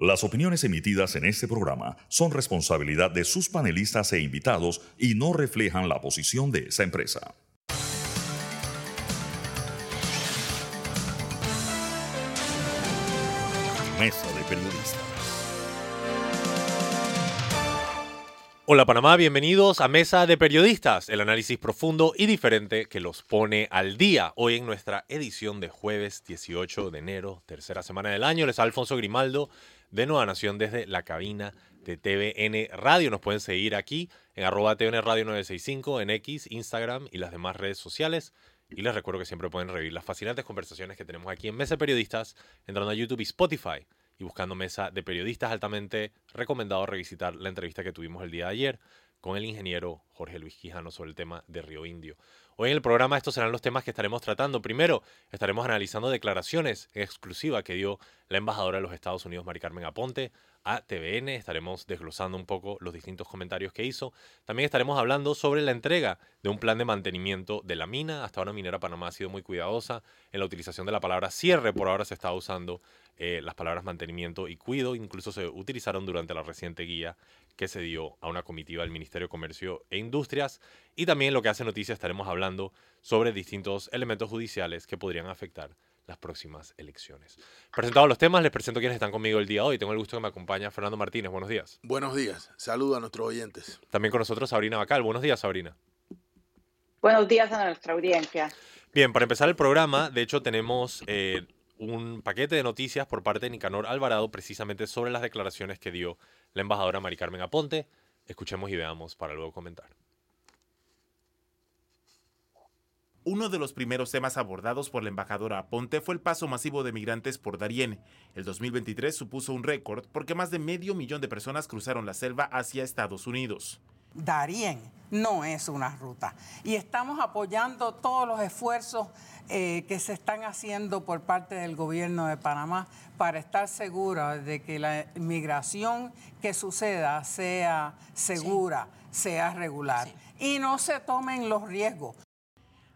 Las opiniones emitidas en este programa son responsabilidad de sus panelistas e invitados y no reflejan la posición de esa empresa. Mesa de Periodistas. Hola Panamá, bienvenidos a Mesa de Periodistas, el análisis profundo y diferente que los pone al día. Hoy en nuestra edición de jueves 18 de enero, tercera semana del año, les Alfonso Grimaldo de Nueva Nación desde la cabina de TVN Radio. Nos pueden seguir aquí en arroba TVN Radio 965 en X, Instagram y las demás redes sociales. Y les recuerdo que siempre pueden revivir las fascinantes conversaciones que tenemos aquí en Mesa de Periodistas, entrando a YouTube y Spotify y buscando Mesa de Periodistas. Altamente recomendado revisitar la entrevista que tuvimos el día de ayer con el ingeniero Jorge Luis Quijano sobre el tema de Río Indio. Hoy en el programa estos serán los temas que estaremos tratando. Primero, estaremos analizando declaraciones en exclusiva que dio la embajadora de los Estados Unidos, Mari Carmen Aponte, a TVN. Estaremos desglosando un poco los distintos comentarios que hizo. También estaremos hablando sobre la entrega de un plan de mantenimiento de la mina. Hasta ahora Minera Panamá ha sido muy cuidadosa en la utilización de la palabra cierre. Por ahora se está usando eh, las palabras mantenimiento y cuido. Incluso se utilizaron durante la reciente guía que se dio a una comitiva del Ministerio de Comercio e Industrias. Y también lo que hace noticia estaremos hablando sobre distintos elementos judiciales que podrían afectar las próximas elecciones. Presentados los temas, les presento quienes están conmigo el día de hoy. Tengo el gusto que me acompaña Fernando Martínez. Buenos días. Buenos días. Saludo a nuestros oyentes. También con nosotros Sabrina Bacal. Buenos días, Sabrina. Buenos días a nuestra audiencia. Bien, para empezar el programa, de hecho tenemos eh, un paquete de noticias por parte de Nicanor Alvarado precisamente sobre las declaraciones que dio la embajadora Mari Carmen Aponte. Escuchemos y veamos para luego comentar. Uno de los primeros temas abordados por la embajadora Aponte fue el paso masivo de migrantes por Darién. El 2023 supuso un récord porque más de medio millón de personas cruzaron la selva hacia Estados Unidos. Darién no es una ruta y estamos apoyando todos los esfuerzos eh, que se están haciendo por parte del gobierno de Panamá para estar segura de que la migración que suceda sea segura, sea regular y no se tomen los riesgos.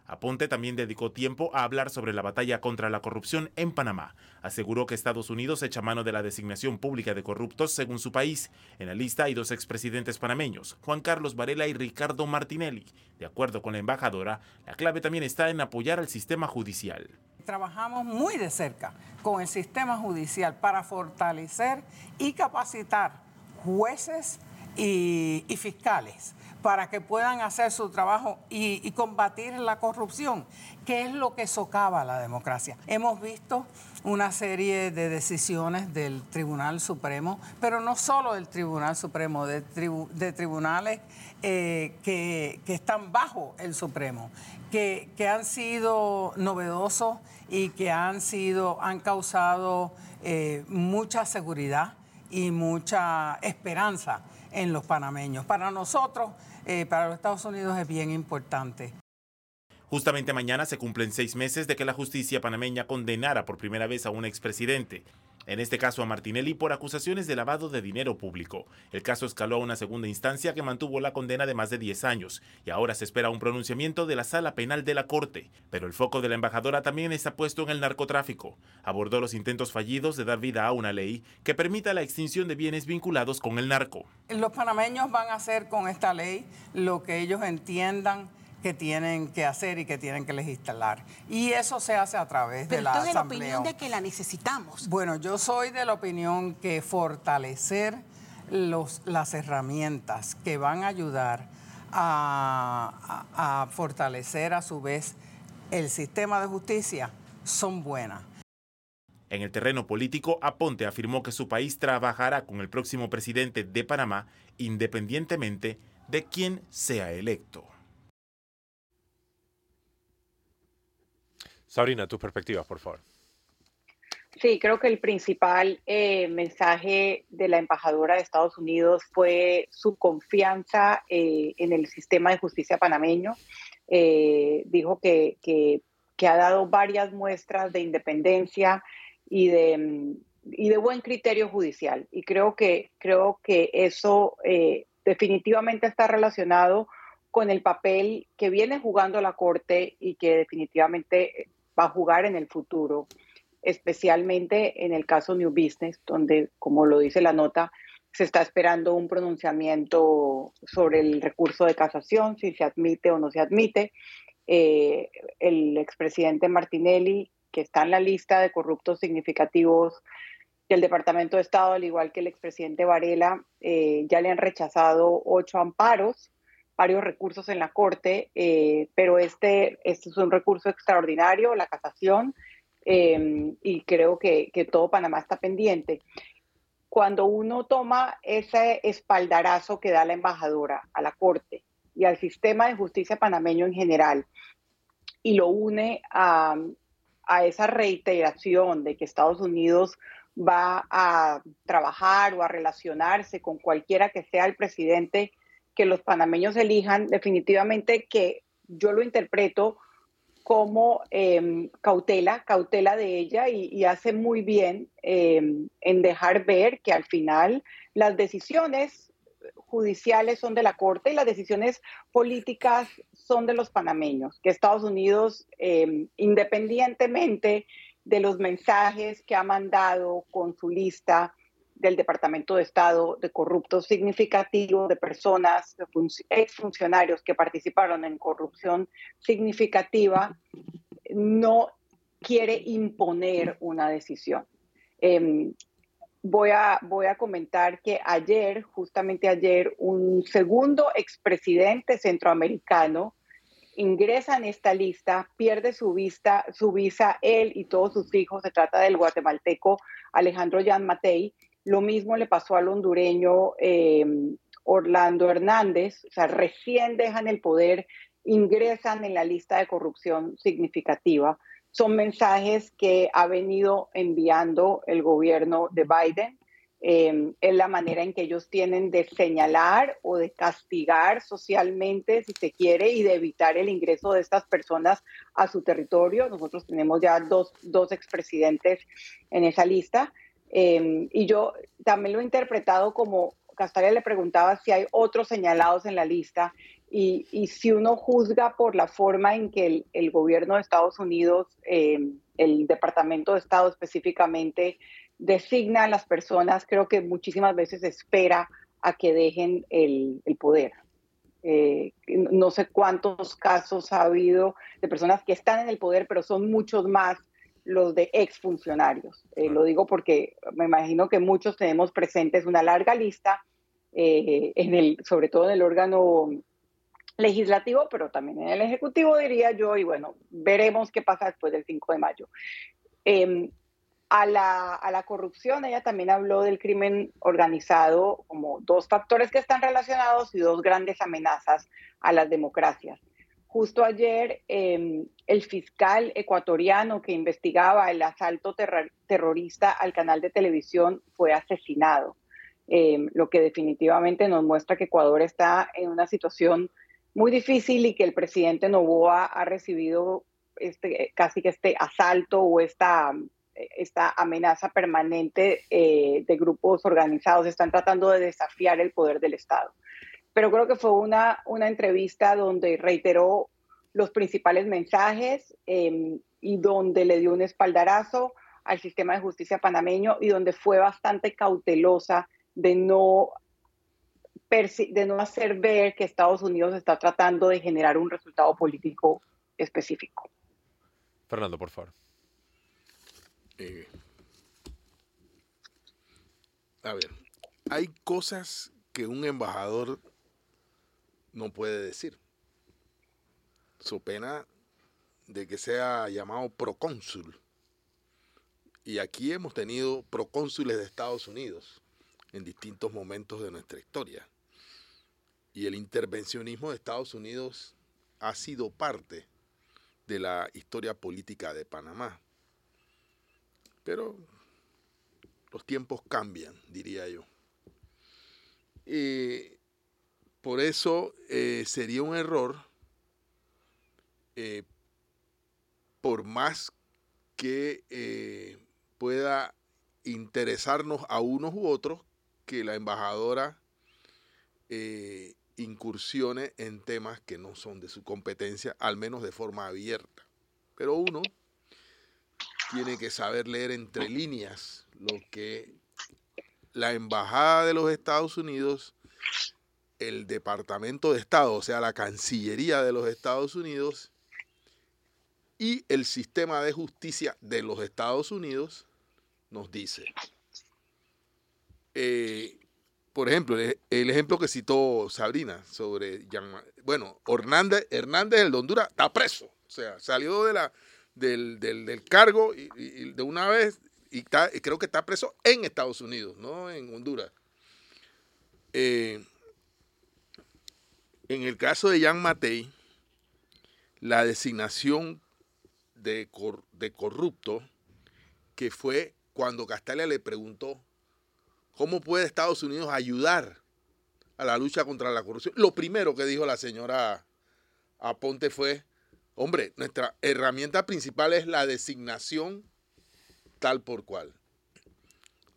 Aponte también dedicó tiempo a hablar sobre la batalla contra la corrupción en Panamá. Aseguró que Estados Unidos echa mano de la designación pública de corruptos según su país. En la lista hay dos expresidentes panameños, Juan Carlos Varela y Ricardo Martinelli. De acuerdo con la embajadora, la clave también está en apoyar al sistema judicial. Trabajamos muy de cerca con el sistema judicial para fortalecer y capacitar jueces y, y fiscales para que puedan hacer su trabajo y, combatir la corrupción, que es lo que socava la democracia. Hemos visto una serie de decisiones del Tribunal Supremo, pero no solo del Tribunal Supremo, de, tribunales eh, que, están bajo el Supremo, que, han sido novedosos y que han sido, han causado eh, mucha seguridad y mucha esperanza en los panameños. Para nosotros, eh, para los Estados Unidos es bien importante. Justamente mañana se cumplen seis meses de que la justicia panameña condenara por primera vez a un expresidente. En este caso a Martinelli por acusaciones de lavado de dinero público. El caso escaló a una segunda instancia que mantuvo la condena de más de 10 años y ahora se espera un pronunciamiento de la sala penal de la Corte. Pero el foco de la embajadora también está puesto en el narcotráfico. Abordó los intentos fallidos de dar vida a una ley que permita la extinción de bienes vinculados con el narco. Los panameños van a hacer con esta ley lo que ellos entiendan que tienen que hacer y que tienen que legislar. Y eso se hace a través de la Asamblea. de la opinión de que la necesitamos. Bueno, yo soy de la opinión que fortalecer los, las herramientas que van a ayudar a, a fortalecer a su vez el sistema de justicia son buenas. En el terreno político, Aponte afirmó que su país trabajará con el próximo presidente de Panamá independientemente de quién sea electo. Sabrina, tus perspectivas, por favor. Sí, creo que el principal eh, mensaje de la embajadora de Estados Unidos fue su confianza eh, en el sistema de justicia panameño. Eh, dijo que, que, ha dado varias muestras de independencia y de, y de buen criterio judicial. Y creo que, creo que eso definitivamente está relacionado con el papel que viene jugando la Corte y que definitivamente va a jugar en el futuro. especialmente en el caso New Business, donde, como lo dice la nota, se está esperando un pronunciamiento sobre el recurso de casación, si se admite o no se admite. Eh, el expresidente Martinelli, que está en la lista de corruptos significativos del Departamento de Estado, al igual que el expresidente Varela, eh, ya le han rechazado ocho amparos, varios recursos en la Corte, eh, pero este, este, es un recurso extraordinario, la casación, y creo que todo Panamá está pendiente. Cuando uno toma ese espaldarazo que da la embajadora a la Corte y al sistema de justicia panameño en general y lo une a, esa reiteración de que Estados Unidos va a trabajar o a relacionarse con cualquiera que sea el presidente que los panameños elijan, definitivamente que yo lo interpreto como em, cautela, cautela de ella y, hace muy bien em, en dejar ver que al final las decisiones judiciales son de la Corte y las decisiones políticas son de los panameños, que Estados Unidos, em, independientemente de los mensajes que ha mandado con su lista del Departamento de Estado de corruptos significativos, de personas, de exfuncionarios que participaron en corrupción significativa, no quiere imponer una decisión. Em, voy, a, voy a comentar que ayer, justamente ayer, un segundo expresidente centroamericano ingresa en esta lista, pierde su, vista, su visa, él y todos sus hijos, se trata del guatemalteco Alejandro Jan Matei, lo mismo le pasó al hondureño em, Orlando Hernández, o sea, recién dejan el poder, ingresan en la lista de corrupción significativa. Son mensajes que ha venido enviando el gobierno de Biden. Eh, es la manera en que ellos tienen de señalar o de castigar socialmente, si se quiere, y de evitar el ingreso de estas personas a su territorio. Nosotros tenemos ya dos, dos expresidentes en esa lista. Em, y yo también lo he interpretado como, Castalia le preguntaba si hay otros señalados en la lista y, y si uno juzga por la forma en que el, gobierno de Estados Unidos, em, el Departamento de Estado específicamente, designa a las personas, creo que muchísimas veces espera a que dejen el, el poder. Eh, no sé cuántos casos ha habido de personas que están en el poder, pero son muchos más los de exfuncionarios. Eh, lo digo porque me imagino que muchos tenemos presentes una larga lista, eh, en el, sobre todo en el órgano legislativo, pero también en el ejecutivo, diría yo, y bueno, veremos qué pasa después del 5 de mayo. Em, a, la, a la corrupción, ella también habló del crimen organizado como dos factores que están relacionados y dos grandes amenazas a las democracias. Justo ayer, em, el fiscal ecuatoriano que investigaba el asalto terrorista al canal de televisión fue asesinado, em, lo que definitivamente nos muestra que Ecuador está en una situación muy difícil y que el presidente Novoa ha recibido este, casi que este asalto o esta, esta amenaza permanente eh, de grupos organizados. Están tratando de desafiar el poder del Estado pero creo que fue una, una entrevista donde reiteró los principales mensajes em, y donde le dio un espaldarazo al sistema de justicia panameño y donde fue bastante cautelosa de no, de no hacer ver que Estados Unidos está tratando de generar un resultado político específico. Fernando, por favor. Eh, a ver, hay cosas que un embajador no puede decir. Su pena de que sea llamado procónsul. Y aquí hemos tenido procónsules de Estados Unidos en distintos momentos de nuestra historia. Y el intervencionismo de Estados Unidos ha sido parte de la historia política de Panamá. Pero los tiempos cambian, diría yo. Y por eso eh, sería un error, eh, por más que eh, pueda interesarnos a unos u otros, que la embajadora incursione en temas que no son de su competencia, al menos de forma abierta. Pero uno tiene que saber leer entre líneas lo que la Embajada de los Estados Unidos, el Departamento de Estado, o sea, la Cancillería de los Estados Unidos y el sistema de justicia de los Estados Unidos nos dice. Eh, por ejemplo, el, ejemplo que citó Sabrina sobre, bueno, Hernández, Hernández el de Honduras está preso, o sea, salió de la, del, cargo y, de una vez y, creo que está preso en Estados Unidos, no en Honduras. Eh, en el caso de Jan Matei, la designación de, de corrupto, que fue cuando Castalia le preguntó cómo puede Estados Unidos ayudar a la lucha contra la corrupción. Lo primero que dijo la señora Aponte fue, hombre, nuestra herramienta principal es la designación tal por cual.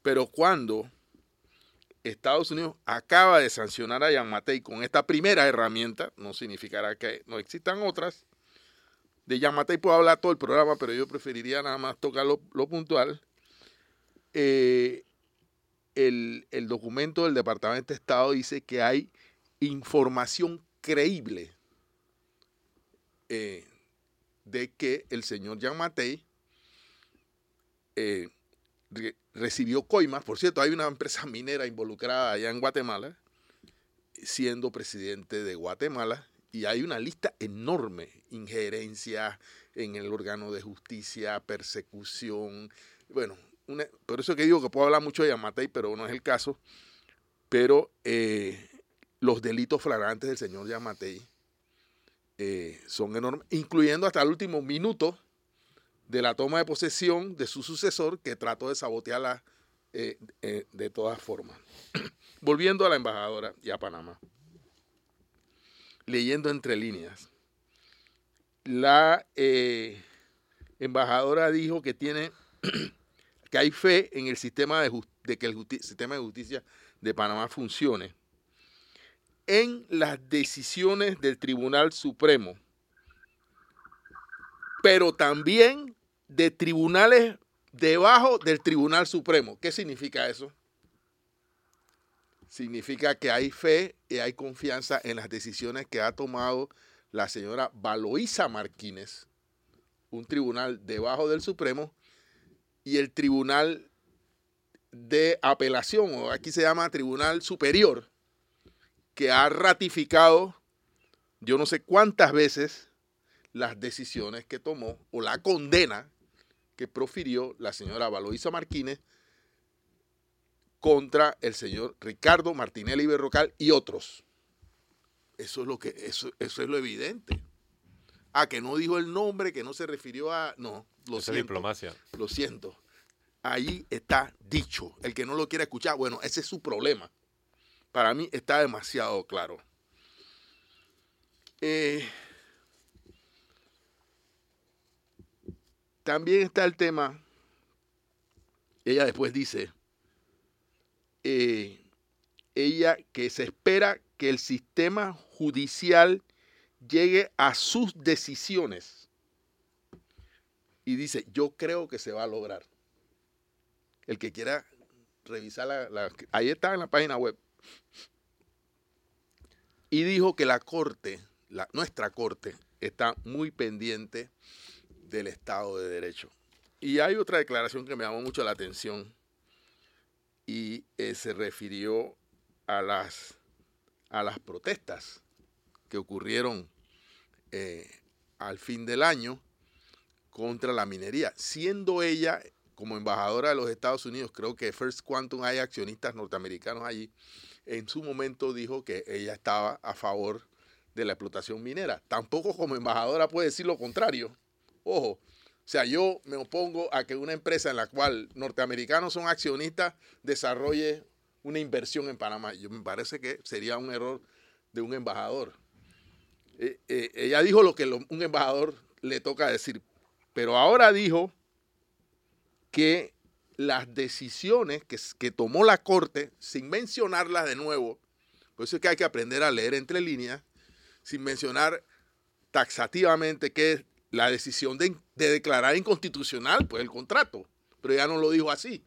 Pero cuando Estados Unidos acaba de sancionar a Yamatei con esta primera herramienta, no significará que no existan otras, de Yamatei puedo hablar todo el programa, pero yo preferiría nada más tocar lo, puntual. Eh, el, documento del Departamento de Estado dice que hay información creíble eh, de que el señor Jean recibió coimas. Por cierto, hay una empresa minera involucrada allá en Guatemala, siendo presidente de Guatemala, y hay una lista enorme, injerencia en el órgano de justicia, persecución, bueno, por eso que digo que puedo hablar mucho de Yamatei, pero no es el caso, pero eh, los delitos flagrantes del señor Yamatei eh, son enormes, incluyendo hasta el último minuto de la toma de posesión de su sucesor que trató de sabotearla eh, de todas formas. Volviendo a la embajadora y a Panamá leyendo entre líneas. La eh, embajadora dijo que tiene que hay fe en el sistema de, de que el sistema de justicia de Panamá funcione. En las decisiones del Tribunal Supremo, pero también de tribunales debajo del Tribunal Supremo. ¿Qué significa eso? significa que hay fe y hay confianza en las decisiones que ha tomado la señora Valoisa Martínez, un tribunal debajo del Supremo, y el tribunal de apelación, o aquí se llama Tribunal Superior, que ha ratificado yo no sé cuántas veces las decisiones que tomó o la condena que profirió la señora Valoisa Martínez contra el señor Ricardo Martinelli Berrocal y otros. Eso es lo que eso, eso es lo evidente. Ah, que no dijo el nombre, que no se refirió a no, lo siento. diplomacia. Lo siento. Ahí está dicho. El que no lo quiere escuchar, bueno, ese es su problema. Para mí está demasiado claro. Eh, también está el tema, ella después dice, eh, ella que se espera que el sistema judicial llegue a sus decisiones. Y dice, yo creo que se va a lograr. El que quiera revisar la, ahí está en la página web. Y dijo que la corte, la, nuestra corte, está muy pendiente del Estado de Derecho. Y hay otra declaración que me llamó mucho la atención y eh, se refirió a las, a las protestas que ocurrieron eh, al fin del año contra la minería, siendo ella como embajadora de los Estados Unidos, creo que First Quantum hay accionistas norteamericanos allí, en su momento dijo que ella estaba a favor de la explotación minera. Tampoco como embajadora puede decir lo contrario. Ojo, o sea, yo me opongo a que una empresa en la cual norteamericanos son accionistas desarrolle una inversión en Panamá. Yo me parece que sería un error de un embajador. Eh, eh, ella dijo lo que un embajador le toca decir, pero ahora dijo que las decisiones que, tomó la Corte, sin mencionarlas de nuevo, por eso es que hay que aprender a leer entre líneas, sin mencionar taxativamente qué la decisión de, de declarar inconstitucional pues, el contrato, pero ya no lo dijo así.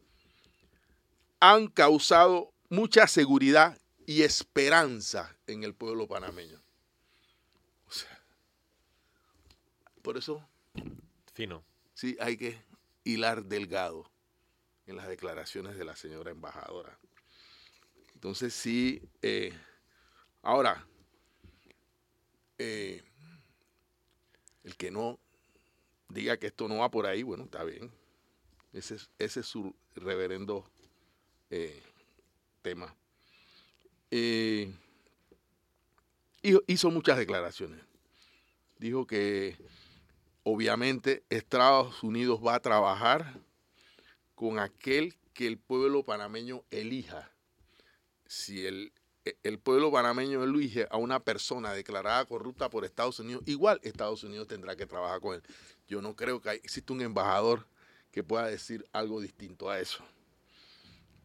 Han causado mucha seguridad y esperanza en el pueblo panameño. O sea, por eso Fino. sí hay que hilar delgado en las declaraciones de la señora embajadora. Entonces sí, eh, ahora, eh, el que no diga que esto no va por ahí, bueno, está bien. Ese es, ese es su reverendo eh, tema. Eh, hizo- hizo muchas declaraciones. Dijo que obviamente Estados Unidos va a trabajar con aquel que el pueblo panameño elija. Si el, el pueblo panameño elige a una persona declarada corrupta por Estados Unidos, igual Estados Unidos tendrá que trabajar con él. Yo no creo que exista un embajador que pueda decir algo distinto a eso.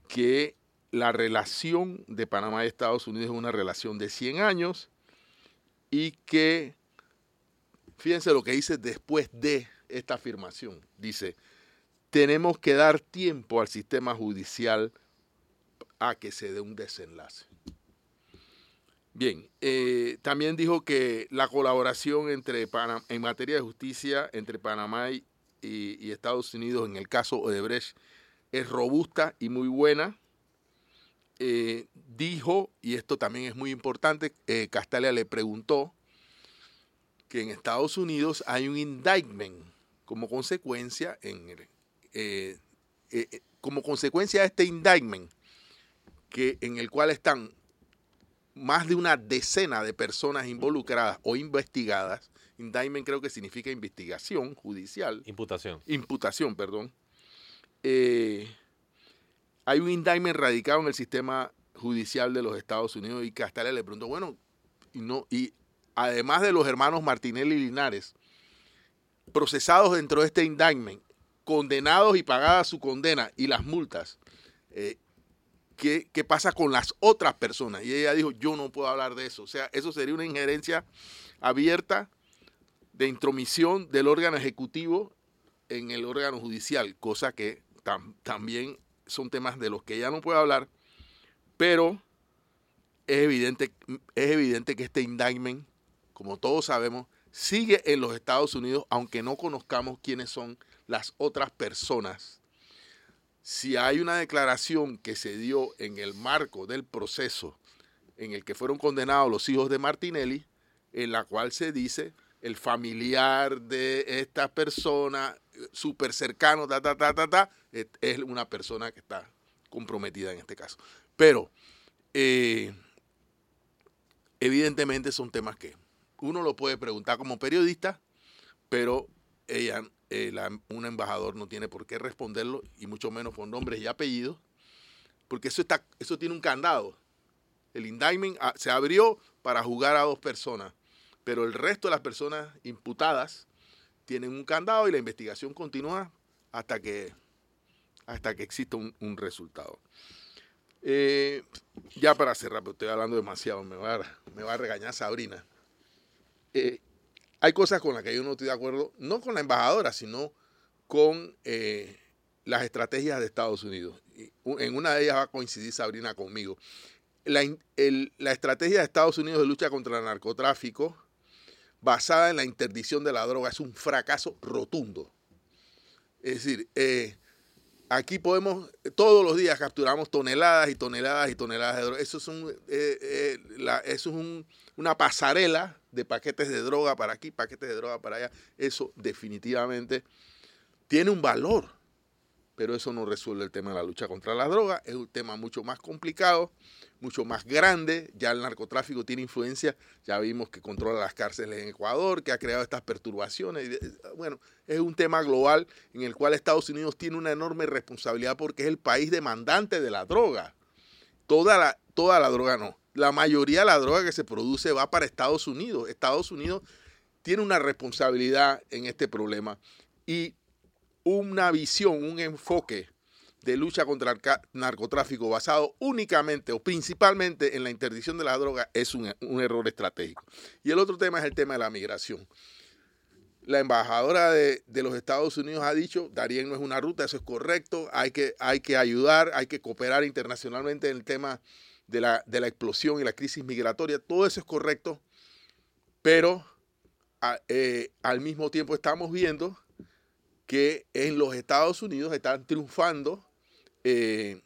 Que la relación de Panamá y Estados Unidos es una relación de 100 años y que, fíjense lo que dice después de esta afirmación, dice, tenemos que dar tiempo al sistema judicial a que se dé un desenlace. Bien, eh, también dijo que la colaboración entre en materia de justicia entre Panamá y, Estados Unidos en el caso Odebrecht es robusta y muy buena. Eh, dijo, y esto también es muy importante, eh, Castalia le preguntó que en Estados Unidos hay un indictment como consecuencia en como consecuencia de este indictment que en el cual están más de una decena de personas involucradas o investigadas. Indictment creo que significa investigación judicial Imputación. imputación, perdón, eh, hay un indictment radicado en el sistema judicial de los Estados Unidos y Castalia le preguntó, bueno, y, no, y además de los hermanos Martinelli y Linares, procesados dentro de este indictment, condenados y pagadas su condena y las multas, eh, ¿qué, pasa con las otras personas? Y ella dijo, yo no puedo hablar de eso. O sea, eso sería una injerencia abierta de intromisión del órgano ejecutivo en el órgano judicial, cosa que tam- también son temas de los que ella no puede hablar, pero es evidente, es evidente que este indictment, como todos sabemos, sigue en los Estados Unidos, aunque no conozcamos quiénes son las otras personas. Si hay una declaración que se dio en el marco del proceso en el que fueron condenados los hijos de Martinelli, en la cual se dice el familiar de esta persona, súper cercano, ta, ta, ta, ta, ta, es es una persona que está comprometida en este caso. Pero, eh, evidentemente son temas que uno lo puede preguntar como periodista, pero ella, eh, un embajador no tiene por qué responderlo, y mucho menos con nombres y apellidos, porque eso, está, eso tiene un candado. El indictment ah, se abrió para jugar a dos personas, pero el resto de las personas imputadas tienen un candado y la investigación continúa hasta que, hasta que exista un, un resultado. Eh, ya para cerrar, pero estoy hablando demasiado, me va a, me va a regañar Sabrina. Eh, hay cosas con las que yo no estoy de acuerdo, no con la embajadora, sino con eh, las estrategias de Estados Unidos. En una de ellas va a coincidir Sabrina conmigo. La estrategia de Estados Unidos de lucha contra el narcotráfico, basada en la interdicción de la droga, es un fracaso rotundo. Es decir, eh, aquí podemos, todos los días capturamos toneladas y toneladas y toneladas de droga. Eso es, un, eh, eh, la- eso es un- una pasarela de paquetes de droga para aquí, paquetes de droga para allá. Eso definitivamente tiene un valor, pero eso no resuelve el tema de la lucha contra la droga. Es un tema mucho más complicado, mucho más grande. Ya el narcotráfico tiene influencia. Ya vimos que controla las cárceles en Ecuador, que ha creado estas perturbaciones. Bueno, es un tema global en el cual Estados Unidos tiene una enorme responsabilidad porque es el país demandante de la droga. Toda la, toda la droga no. La mayoría de la droga que se produce va para Estados Unidos. Estados Unidos tiene una responsabilidad en este problema y una visión, un enfoque de lucha contra el narcotráfico basado únicamente o principalmente en la interdicción de la droga es un, un error estratégico. Y el otro tema es el tema de la migración. la embajadora de, los Estados Unidos ha dicho, Darien no es una ruta, eso es correcto, hay que, hay que ayudar, hay que cooperar internacionalmente en el tema de la, de la explosión y la crisis migratoria, todo eso es correcto, pero eh, al mismo tiempo estamos viendo que en los Estados Unidos están triunfando eh,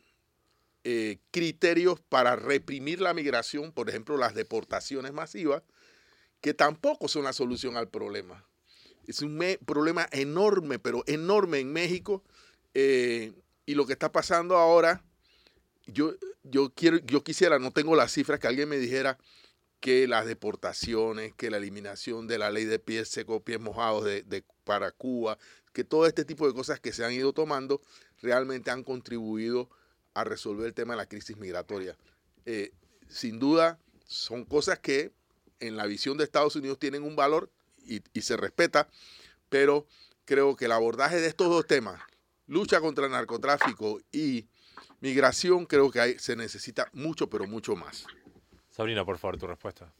eh, criterios para reprimir la migración, por ejemplo, las deportaciones masivas, que tampoco son la solución al problema. Es un problema enorme, pero enorme en México. Eh, y lo que está pasando ahora, yo, yo, quiero, yo quisiera, no tengo las cifras, que alguien me dijera que las deportaciones, que la eliminación de la ley de pies secos, pies mojados de, para Cuba, que todo este tipo de cosas que se han ido tomando realmente han contribuido a resolver el tema de la crisis migratoria. Eh, sin duda, son cosas que en la visión de Estados Unidos tienen un valor y, se respeta, pero creo que el abordaje de estos dos temas, lucha contra el narcotráfico y migración, creo que hay, se necesita mucho, pero mucho más. Sabrina, por favor, tu respuesta.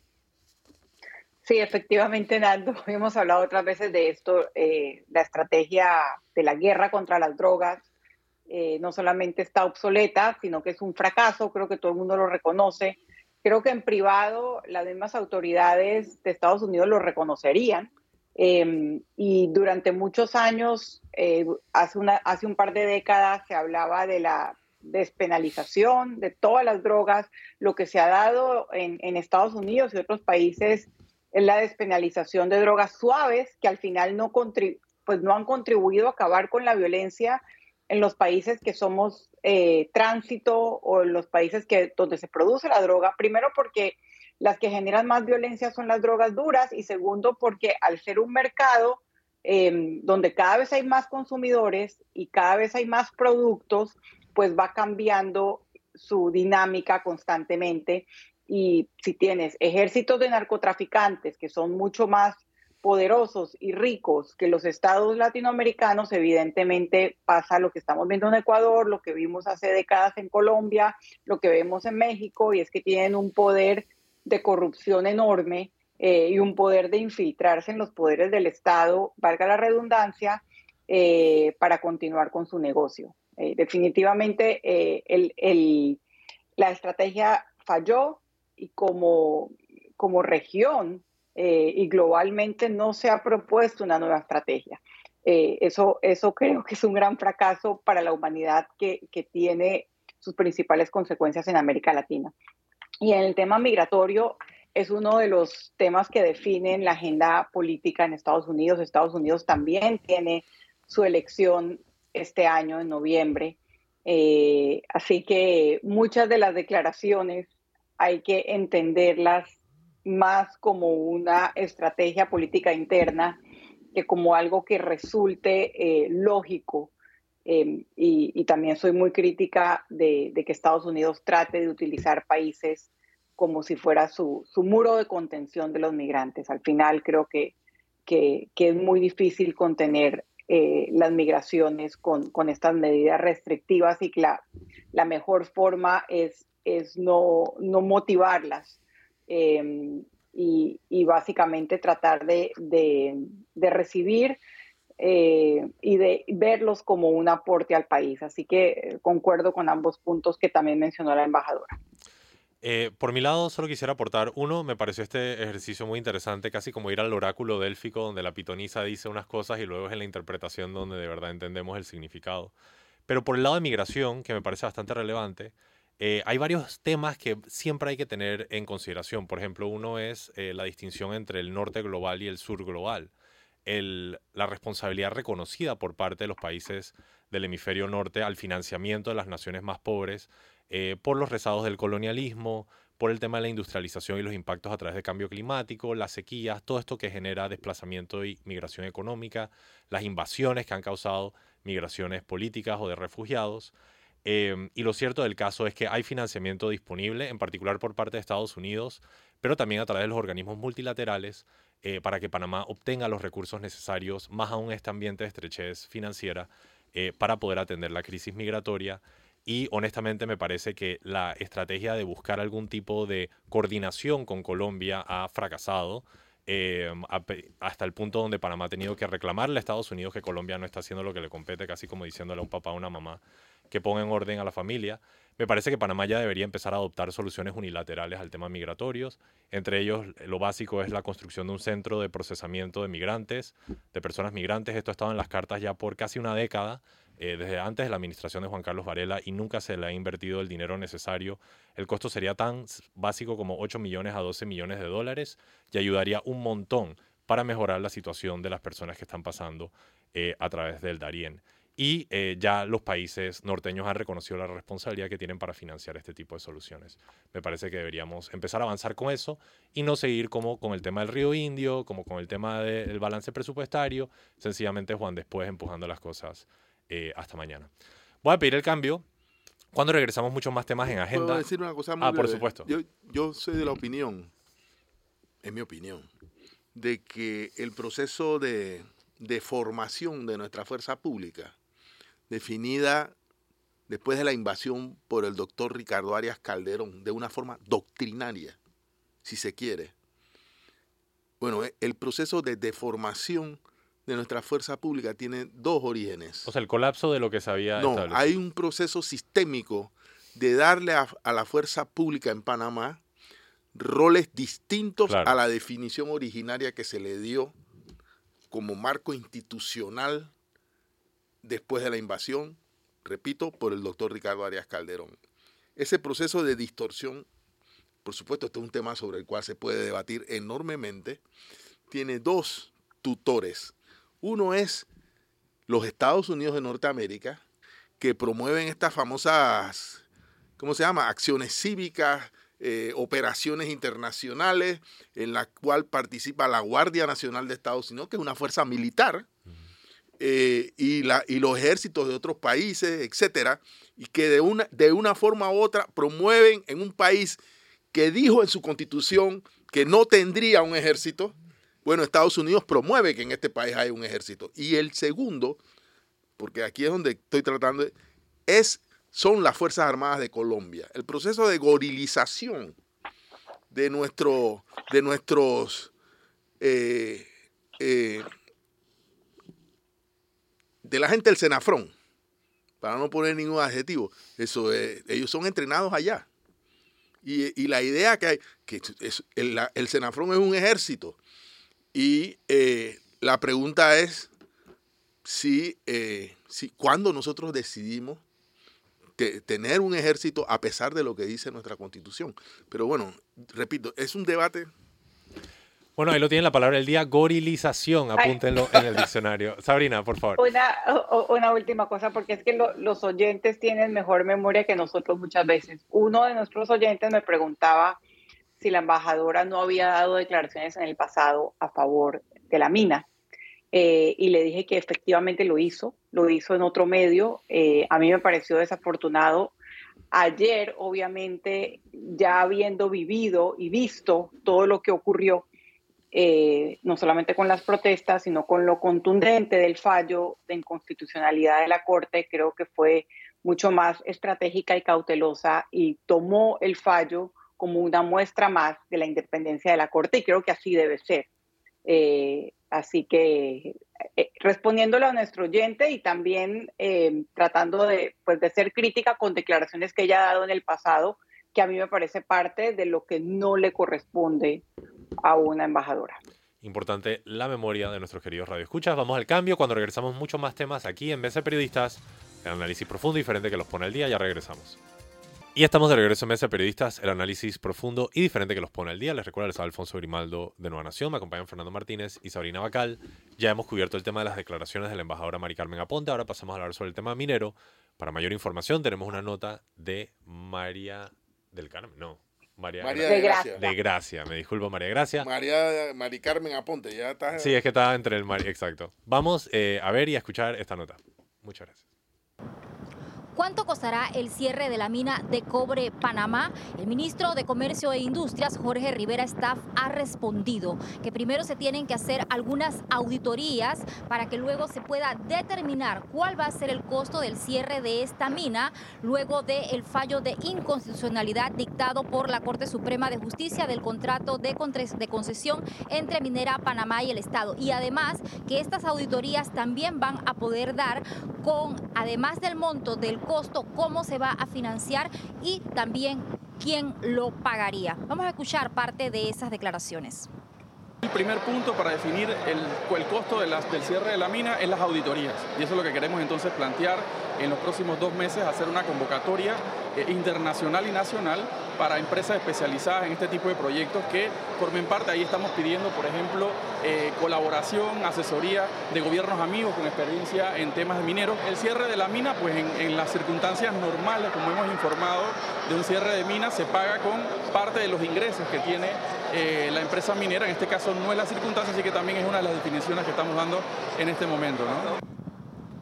Sí, efectivamente, Nando, hemos hablado otras veces de esto, eh, la estrategia de la guerra contra las drogas eh, no solamente está obsoleta, sino que es un fracaso, creo que todo el mundo lo reconoce. Creo que en privado las mismas autoridades de Estados Unidos lo reconocerían. Em, y durante muchos años, eh, hace, una, hace un par de décadas, se hablaba de la despenalización de todas las drogas. Lo que se ha dado en, en Estados Unidos y otros países es la despenalización de drogas suaves que al final no, pues no han contribuido a acabar con la violencia en los países que somos eh, tránsito o en los países que, donde se produce la droga, primero porque las que generan más violencia son las drogas duras y segundo porque al ser un mercado em, donde cada vez hay más consumidores y cada vez hay más productos, pues va cambiando su dinámica constantemente y si tienes ejércitos de narcotraficantes que son mucho más poderosos y ricos que los estados latinoamericanos, evidentemente pasa lo que estamos viendo en Ecuador, lo que vimos hace décadas en Colombia, lo que vemos en México, y es que tienen un poder de corrupción enorme eh, y un poder de infiltrarse en los poderes del Estado, valga la redundancia, eh, para continuar con su negocio. Eh, definitivamente el, la estrategia falló y como, como región eh, y globalmente no se ha propuesto una nueva estrategia. Eh, eso, eso creo que es un gran fracaso para la humanidad que, que, tiene sus principales consecuencias en América Latina. Y en el tema migratorio es uno de los temas que definen la agenda política en Estados Unidos. Estados Unidos también tiene su elección este año, en noviembre. Eh, así que muchas de las declaraciones hay que entenderlas más como una estrategia política interna que como algo que resulte eh, lógico. Em, y, también soy muy crítica de, que Estados Unidos trate de utilizar países como si fuera su, muro de contención de los migrantes. Al final creo que, que, es muy difícil contener eh, las migraciones con, con, estas medidas restrictivas y que la, la mejor forma es, es no, no motivarlas Em, y, básicamente tratar de, recibir eh, y de verlos como un aporte al país. Así que concuerdo con ambos puntos que también mencionó la embajadora. Eh, por mi lado, solo quisiera aportar uno, me pareció este ejercicio muy interesante, casi como ir al oráculo délfico, donde la pitonisa dice unas cosas y luego es en la interpretación donde de verdad entendemos el significado. Pero por el lado de migración, que me parece bastante relevante, eh, hay varios temas que siempre hay que tener en consideración. Por ejemplo, uno es eh, la distinción entre el norte global y el sur global. la responsabilidad reconocida por parte de los países del hemisferio norte al financiamiento de las naciones más pobres eh, por los rezados del colonialismo, por el tema de la industrialización y los impactos a través del cambio climático, las sequías, todo esto que genera desplazamiento y migración económica, las invasiones que han causado migraciones políticas o de refugiados. Em, y lo cierto del caso es que hay financiamiento disponible, en particular por parte de Estados Unidos, pero también a través de los organismos multilaterales, eh, para que Panamá obtenga los recursos necesarios, más aún este ambiente de estrechez financiera, eh, para poder atender la crisis migratoria. Y honestamente me parece que la estrategia de buscar algún tipo de coordinación con Colombia ha fracasado. eh, hasta el punto donde Panamá ha tenido que reclamarle a Estados Unidos que Colombia no está haciendo lo que le compete, casi como diciéndole a un papá o una mamá que ponga en orden a la familia. Me parece que Panamá ya debería empezar a adoptar soluciones unilaterales al tema migratorios. Entre ellos, lo básico es la construcción de un centro de procesamiento de migrantes, de personas migrantes. Esto ha estado en las cartas ya por casi una década. Eh, desde antes de la administración de Juan Carlos Varela y nunca se le ha invertido el dinero necesario. El costo sería tan básico como 8 millones a 12 millones de dólares y ayudaría un montón para mejorar la situación de las personas que están pasando eh, a través del Darién. Y eh, ya los países norteños han reconocido la responsabilidad que tienen para financiar este tipo de soluciones. Me parece que deberíamos empezar a avanzar con eso y no seguir como con el tema del río Indio, como con el tema del balance presupuestario, sencillamente Juan después empujando las cosas eh, hasta mañana. Voy a pedir el cambio. Cuando regresamos muchos más temas en agenda. ¿Puedo decir una cosa muy Ah, por supuesto. Yo, yo soy de la opinión, en mi opinión, de que el proceso de, de formación de nuestra fuerza pública, definida después de la invasión por el doctor Ricardo Arias Calderón, de una forma doctrinaria, si se quiere. Bueno, el proceso de deformación de nuestra fuerza pública tiene dos orígenes. O sea, el colapso de lo que se había No, establecido. hay un proceso sistémico de darle a, a la fuerza pública en Panamá roles distintos Claro. a la definición originaria que se le dio como marco institucional después de la invasión, repito, por el doctor Ricardo Arias Calderón. Ese proceso de distorsión, por supuesto, este es un tema sobre el cual se puede debatir enormemente, tiene dos tutores. Uno es los Estados Unidos de Norteamérica, que promueven estas famosas, ¿cómo se llama? Acciones cívicas, eh, operaciones internacionales, en la cual participa la Guardia Nacional de Estados Unidos, que es una fuerza militar, eh, y, los ejércitos de otros países, etcétera, y que de una, de una forma u otra promueven en un país que dijo en su constitución que no tendría un ejército, bueno, Estados Unidos promueve que en este país haya un ejército. Y el segundo, porque aquí es donde estoy tratando, es, son las Fuerzas Armadas de Colombia. El proceso de gorilización de, nuestro, de nuestros eh, eh, de la gente del Senafrón, para no poner ningún adjetivo, eso es- ellos son entrenados allá. Y, la idea que hay, que el, la- Senafrón es un ejército. Y eh, la pregunta es si, eh, si cuando nosotros decidimos te- tener un ejército a pesar de lo que dice nuestra constitución. Pero bueno, repito, es un debate Bueno, ahí lo tienen la palabra del día, gorilización. Apúntenlo en el diccionario. Sabrina, por favor. Una, última cosa, porque es que lo- los oyentes tienen mejor memoria que nosotros muchas veces. Uno de nuestros oyentes me preguntaba si la embajadora no había dado declaraciones en el pasado a favor de la mina. Eh, y le dije que efectivamente lo hizo, lo hizo en otro medio. Eh, a mí me pareció desafortunado. Ayer, obviamente, ya habiendo vivido y visto todo lo que ocurrió, eh, no solamente con las protestas, sino con lo contundente del fallo de inconstitucionalidad de la Corte, creo que fue mucho más estratégica y cautelosa y tomó el fallo como una muestra más de la independencia de la Corte y creo que así debe ser. Eh, así que eh, a nuestro oyente y también eh, tratando de, pues, de ser crítica con declaraciones que ella ha dado en el pasado, que a mí me parece parte de lo que no le corresponde a una embajadora. Importante la memoria de nuestros queridos radioescuchas. Vamos al cambio. Cuando regresamos, muchos más temas aquí en Mesa de Periodistas. El análisis profundo y diferente que los pone al día. Ya regresamos. Y estamos de regreso en Mesa de Periodistas, el análisis profundo y diferente que los pone al día. Les recuerdo, les habla Alfonso Grimaldo de Nueva Nación, me acompañan Fernando Martínez y Sabrina Bacal. Ya hemos cubierto el tema de las declaraciones de la embajadora Mari Carmen Aponte, ahora pasamos a hablar sobre el tema minero. Para mayor información tenemos una nota de María del Carmen, no, María, María De de Gracia. Gracia. de Gracia, me disculpo María Gracia. María, Mari Carmen Aponte, ya está. Sí, es que estaba entre el exacto. Vamos eh, a ver y a escuchar esta nota. Muchas gracias. ¿Cuánto costará el cierre de la mina de cobre Panamá? El ministro de Comercio e Industrias, Jorge Rivera Staff, ha respondido que primero se tienen que hacer algunas auditorías para que luego se pueda determinar cuál va a ser el costo del cierre de esta mina luego del fallo de inconstitucionalidad dictado por la Corte Suprema de Justicia del contrato de, de concesión entre Minera Panamá y el Estado. Y además que estas auditorías también van a poder dar con, además del monto del costo, cómo se va a financiar y también quién lo pagaría. Vamos a escuchar parte de esas declaraciones. El primer punto para definir el, costo de del cierre de la mina es las auditorías. Y eso es lo que queremos entonces plantear en los próximos dos meses, hacer una convocatoria eh, internacional y nacional para empresas especializadas en este tipo de proyectos que formen parte. Ahí estamos pidiendo, por ejemplo, eh, colaboración, asesoría de gobiernos amigos con experiencia en temas de mineros. El cierre de la mina, pues en, las circunstancias normales, como hemos informado, de un cierre de mina se paga con parte de los ingresos que tiene eh, la empresa minera. En este caso no es la circunstancia, así que también es una de las definiciones que estamos dando en este momento.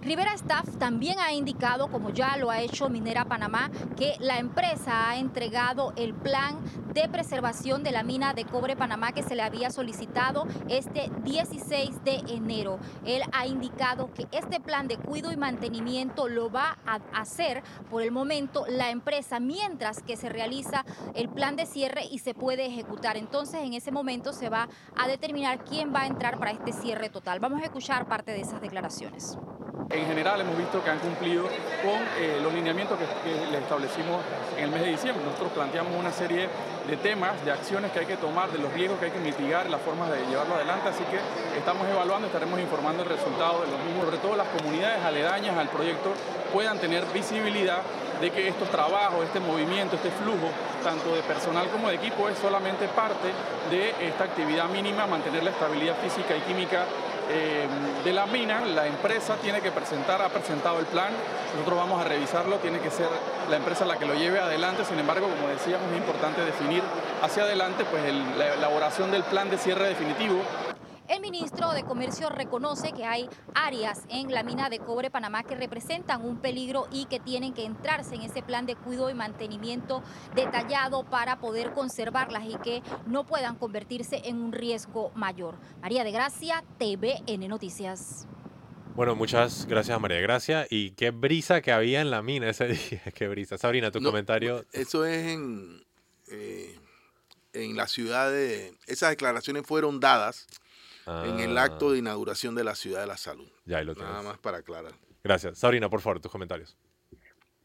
Rivera Staff también ha indicado, como ya lo ha hecho Minera Panamá, que la empresa ha entregado el plan de preservación de la mina de cobre Panamá que se le había solicitado este 16 de enero. Él ha indicado que este plan de cuido y mantenimiento lo va a hacer por el momento la empresa mientras que se realiza el plan de cierre y se puede ejecutar. Entonces en ese momento se va a determinar quién va a entrar para este cierre total. Vamos a escuchar parte de esas declaraciones. En general hemos visto que han cumplido con eh, los lineamientos que, les establecimos en el mes de diciembre. Nosotros planteamos una serie de temas, de acciones que hay que tomar, de los riesgos que hay que mitigar, las formas de llevarlo adelante, así que estamos evaluando, estaremos informando el resultado de los mismos, sobre todo las comunidades aledañas al proyecto puedan tener visibilidad de que estos trabajos, este movimiento, este flujo, tanto de personal como de equipo, es solamente parte de esta actividad mínima, mantener la estabilidad física y química eh, de la mina, la empresa tiene que presentar, ha presentado el plan, nosotros vamos a revisarlo, tiene que ser la empresa la que lo lleve adelante, sin embargo, como decíamos, es importante definir hacia adelante pues, la elaboración del plan de cierre definitivo el ministro de Comercio reconoce que hay áreas en la mina de cobre Panamá que representan un peligro y que tienen que entrarse en ese plan de cuidado y mantenimiento detallado para poder conservarlas y que no puedan convertirse en un riesgo mayor. María de Gracia, TVN Noticias. Bueno, muchas gracias a María de Gracia. Y qué brisa que había en la mina ese día. Qué brisa. Sabrina, tu comentario. Eso es en, eh, en la ciudad de... Esas declaraciones fueron dadas en el acto de ah. inauguración de la Ciudad de la Salud. Ya ahí lo tienes. Nada más para aclarar. Gracias. Sabrina, por favor, tus comentarios.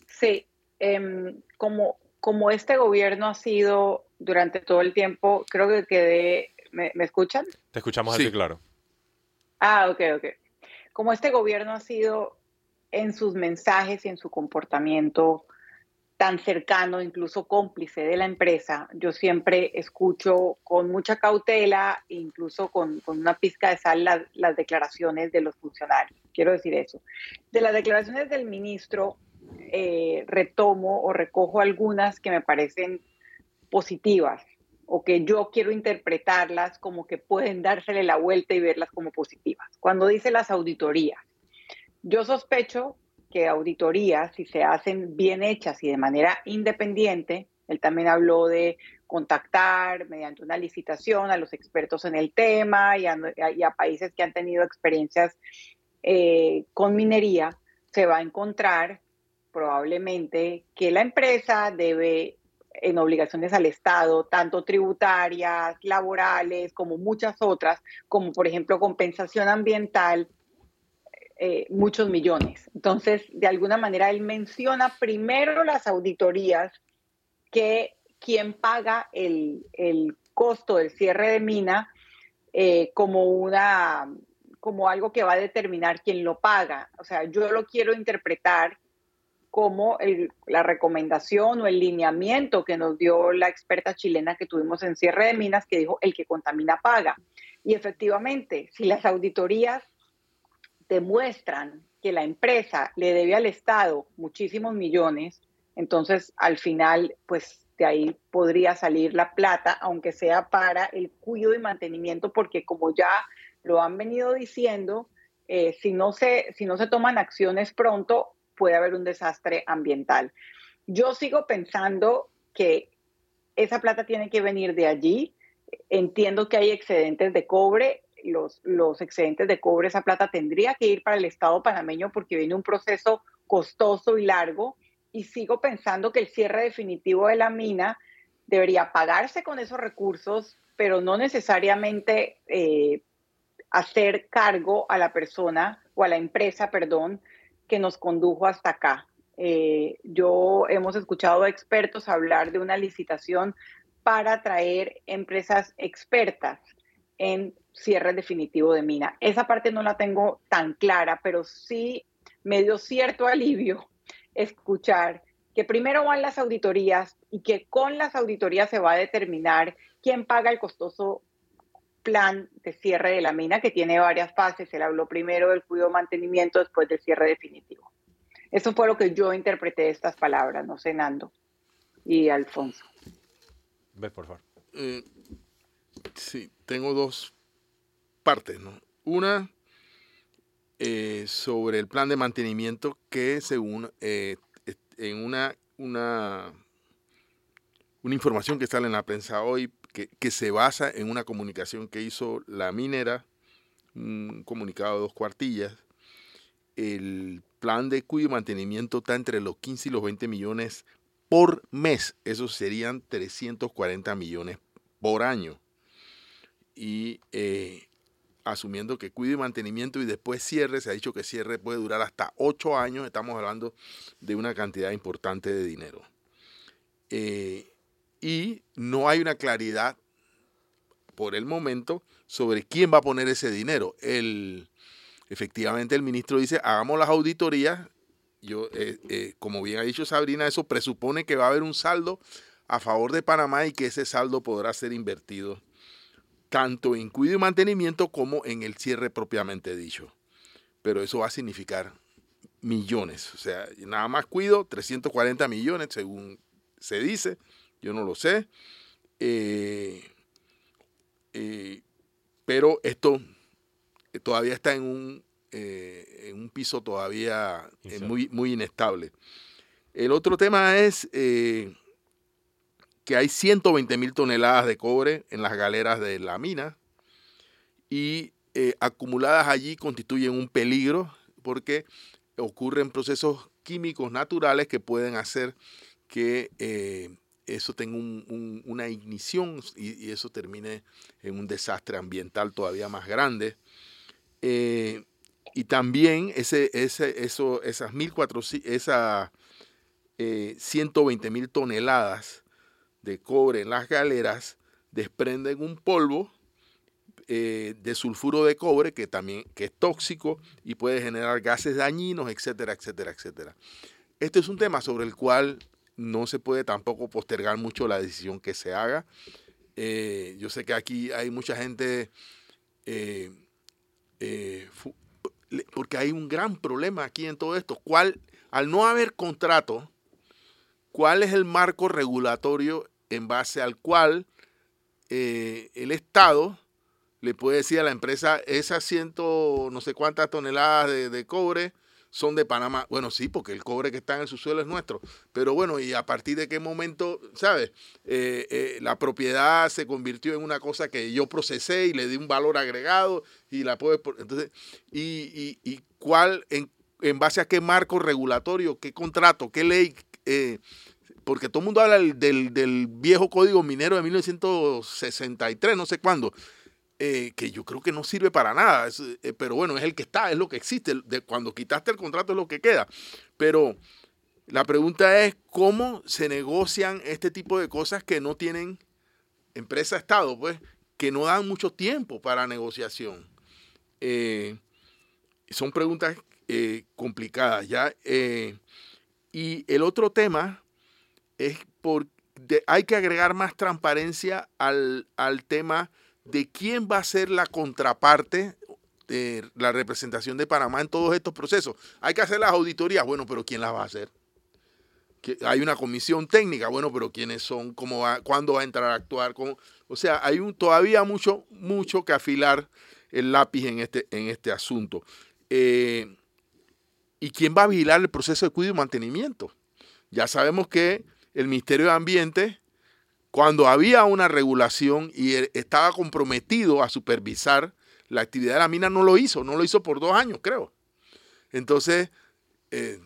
Sí, em, como, como este gobierno ha sido durante todo el tiempo, creo que quedé, ¿me, escuchan? Te escuchamos así, claro. Ah, ok, ok. Como este gobierno ha sido en sus mensajes y en su comportamiento tan cercano, incluso cómplice de la empresa, yo siempre escucho con mucha cautela, incluso con, una pizca de sal, las, declaraciones de los funcionarios. Quiero decir eso. De las declaraciones del ministro, eh, retomo o recojo algunas que me parecen positivas o que yo quiero interpretarlas como que pueden dársele la vuelta y verlas como positivas. Cuando dice las auditorías, yo sospecho que auditorías, si se hacen bien hechas y de manera independiente, él también habló de contactar mediante una licitación a los expertos en el tema y a, países que han tenido experiencias eh, con minería, se va a encontrar probablemente que la empresa debe en obligaciones al Estado, tanto tributarias, laborales, como muchas otras, como por ejemplo compensación ambiental, eh, muchos millones. Entonces, de alguna manera, él menciona primero las auditorías que quien paga el, costo del cierre de mina eh, como una como algo que va a determinar quién lo paga. O sea, yo lo quiero interpretar como la recomendación o el lineamiento que nos dio la experta chilena que tuvimos en cierre de minas, que dijo el que contamina paga. Y efectivamente, si las auditorías demuestran que la empresa le debe al Estado muchísimos millones, entonces al final, pues de ahí podría salir la plata, aunque sea para el cuidado y mantenimiento, porque como ya lo han venido diciendo, eh, si, no se, si no se toman acciones pronto, puede haber un desastre ambiental. Yo sigo pensando que esa plata tiene que venir de allí. Entiendo que hay excedentes de cobre. Los, excedentes de cobre, esa plata tendría que ir para el Estado panameño porque viene un proceso costoso y largo. Y sigo pensando que el cierre definitivo de la mina debería pagarse con esos recursos, pero no necesariamente eh, hacer cargo a la persona o a la empresa, perdón, que nos condujo hasta acá. Eh, yo hemos escuchado a expertos hablar de una licitación para traer empresas expertas en cierre definitivo de mina. Esa parte no la tengo tan clara, pero sí me dio cierto alivio escuchar que primero van las auditorías y que con las auditorías se va a determinar quién paga el costoso plan de cierre de la mina que tiene varias fases. Él habló primero del cuidado mantenimiento, después del cierre definitivo. Eso fue lo que yo interpreté de estas palabras, no sé, Nando y Alfonso. Ve, por favor. Eh, sí, tengo dos partes, ¿no? Una eh, sobre el plan de mantenimiento que según eh, en una, una, una información que sale en la prensa hoy que, que, se basa en una comunicación que hizo la minera, un comunicado de dos cuartillas, el plan de y mantenimiento está entre los 15 y los 20 millones por mes. Esos serían 340 millones por año. Y eh, asumiendo que cuidado y mantenimiento y después cierre, se ha dicho que cierre puede durar hasta 8 años, estamos hablando de una cantidad importante de dinero. Eh, y no hay una claridad por el momento sobre quién va a poner ese dinero. El, efectivamente el ministro dice, hagamos las auditorías. Yo, eh, eh, como bien ha dicho Sabrina, eso presupone que va a haber un saldo a favor de Panamá y que ese saldo podrá ser invertido tanto en cuidado y mantenimiento como en el cierre propiamente dicho. Pero eso va a significar millones. O sea, nada más cuido, 340 millones según se dice. Yo no lo sé. Eh, pero esto todavía está en un, eh, en un piso todavía eh, muy, muy inestable. El otro tema es eh, que hay 120 mil toneladas de cobre en las galeras de la mina y acumuladas allí constituyen un peligro porque ocurren procesos químicos naturales que pueden hacer que eso tenga una ignición y, eso termine en un desastre ambiental todavía más grande. Eh, y también ese, ese, eso, esas, 1400, esas eh, 120 mil toneladas de cobre en las galeras desprenden un polvo eh, de sulfuro de cobre que también que es tóxico y puede generar gases dañinos, etcétera, etcétera, etcétera. Este es un tema sobre el cual no se puede tampoco postergar mucho la decisión que se haga. Eh, yo sé que aquí hay mucha gente eh, porque hay un gran problema aquí en todo esto. ¿Cuál, al no haber contrato, cuál es el marco regulatorio en base al cual eh, el Estado le puede decir a la empresa esas ciento no sé cuántas toneladas de cobre son de Panamá. Bueno, sí, porque el cobre que está en el subsuelo es nuestro. Pero bueno, ¿y a partir de qué momento, sabes? Eh, eh, la propiedad se convirtió en una cosa que yo procesé y le di un valor agregado y la puedo... Entonces, ¿y, y, cuál, en, en, base a qué marco regulatorio, qué contrato, qué ley? Porque todo el mundo habla del, del, viejo código minero de 1963, no sé cuándo. Eh, que yo creo que no sirve para nada, eh, pero bueno, es el que está, es lo que existe. Cuando quitaste el contrato es lo que queda. Pero la pregunta es cómo se negocian este tipo de cosas que no tienen empresa-estado, pues, que no dan mucho tiempo para negociación. Eh, son preguntas complicadas, ¿ya? y el otro tema es por hay que agregar más transparencia al, al tema de quién va a ser la contraparte de la representación de Panamá en todos estos procesos. Hay que hacer las auditorías, bueno, pero ¿quién las va a hacer? Hay una comisión técnica, bueno, pero ¿quiénes son? ¿Cómo va, ¿Cuándo va a entrar a actuar? O sea, hay un, todavía mucho, mucho que afilar el lápiz en este, en este asunto. Eh, ¿Y quién va a vigilar el proceso de cuidado y mantenimiento? Ya sabemos que el Ministerio de Ambiente, cuando había una regulación y estaba comprometido a supervisar la actividad de la mina, no lo hizo, no lo hizo por dos años, creo. Entonces, eh,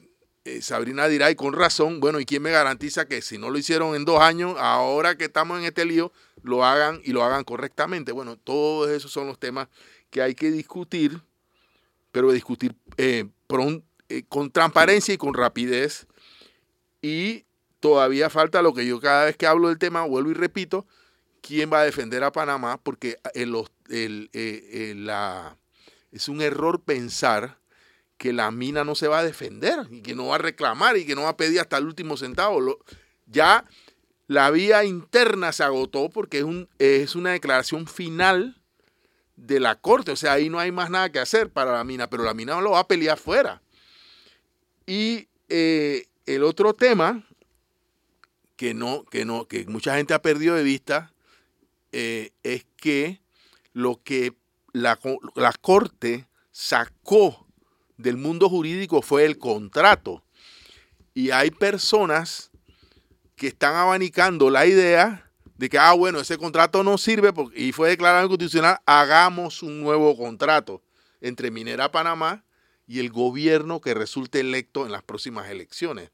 eh, Sabrina dirá, y con razón, bueno, ¿y quién me garantiza que si no lo hicieron en dos años, ahora que estamos en este lío, lo hagan y lo hagan correctamente? Bueno, todos esos son los temas que hay que discutir, pero discutir eh, con transparencia y con rapidez. Y todavía falta lo que yo cada vez que hablo del tema, vuelvo y repito, ¿quién va a defender a Panamá? Porque la, es un error pensar que la mina no se va a defender y que no va a reclamar y que no va a pedir hasta el último centavo. ya la vía interna se agotó porque es, un, es una declaración final de la corte. O sea, ahí no hay más nada que hacer para la mina, pero la mina no lo va a pelear fuera. Y eh, el otro tema que no, que no, que mucha gente ha perdido de vista eh, es que lo que la, la corte sacó del mundo jurídico fue el contrato. Y hay personas que están abanicando la idea de que, ah, bueno, ese contrato no sirve porque, y fue declarado inconstitucional, hagamos un nuevo contrato entre Minera Panamá y el gobierno que resulte electo en las próximas elecciones.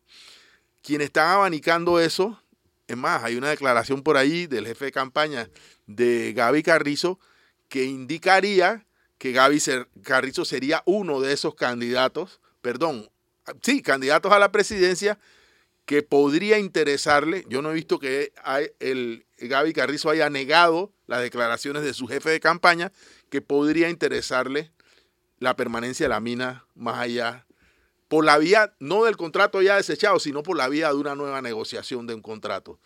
Quienes están abanicando eso, es más, hay una declaración por ahí del jefe de campaña de Gaby Carrizo que indicaría que Gaby Carrizo sería uno de esos candidatos, perdón, sí, candidatos a la presidencia que podría interesarle. Yo no he visto que el Gaby Carrizo haya negado las declaraciones de su jefe de campaña, que podría interesarle la permanencia de la mina más allá, por la vía, no del contrato ya desechado, sino por la vía de una nueva negociación de un contrato.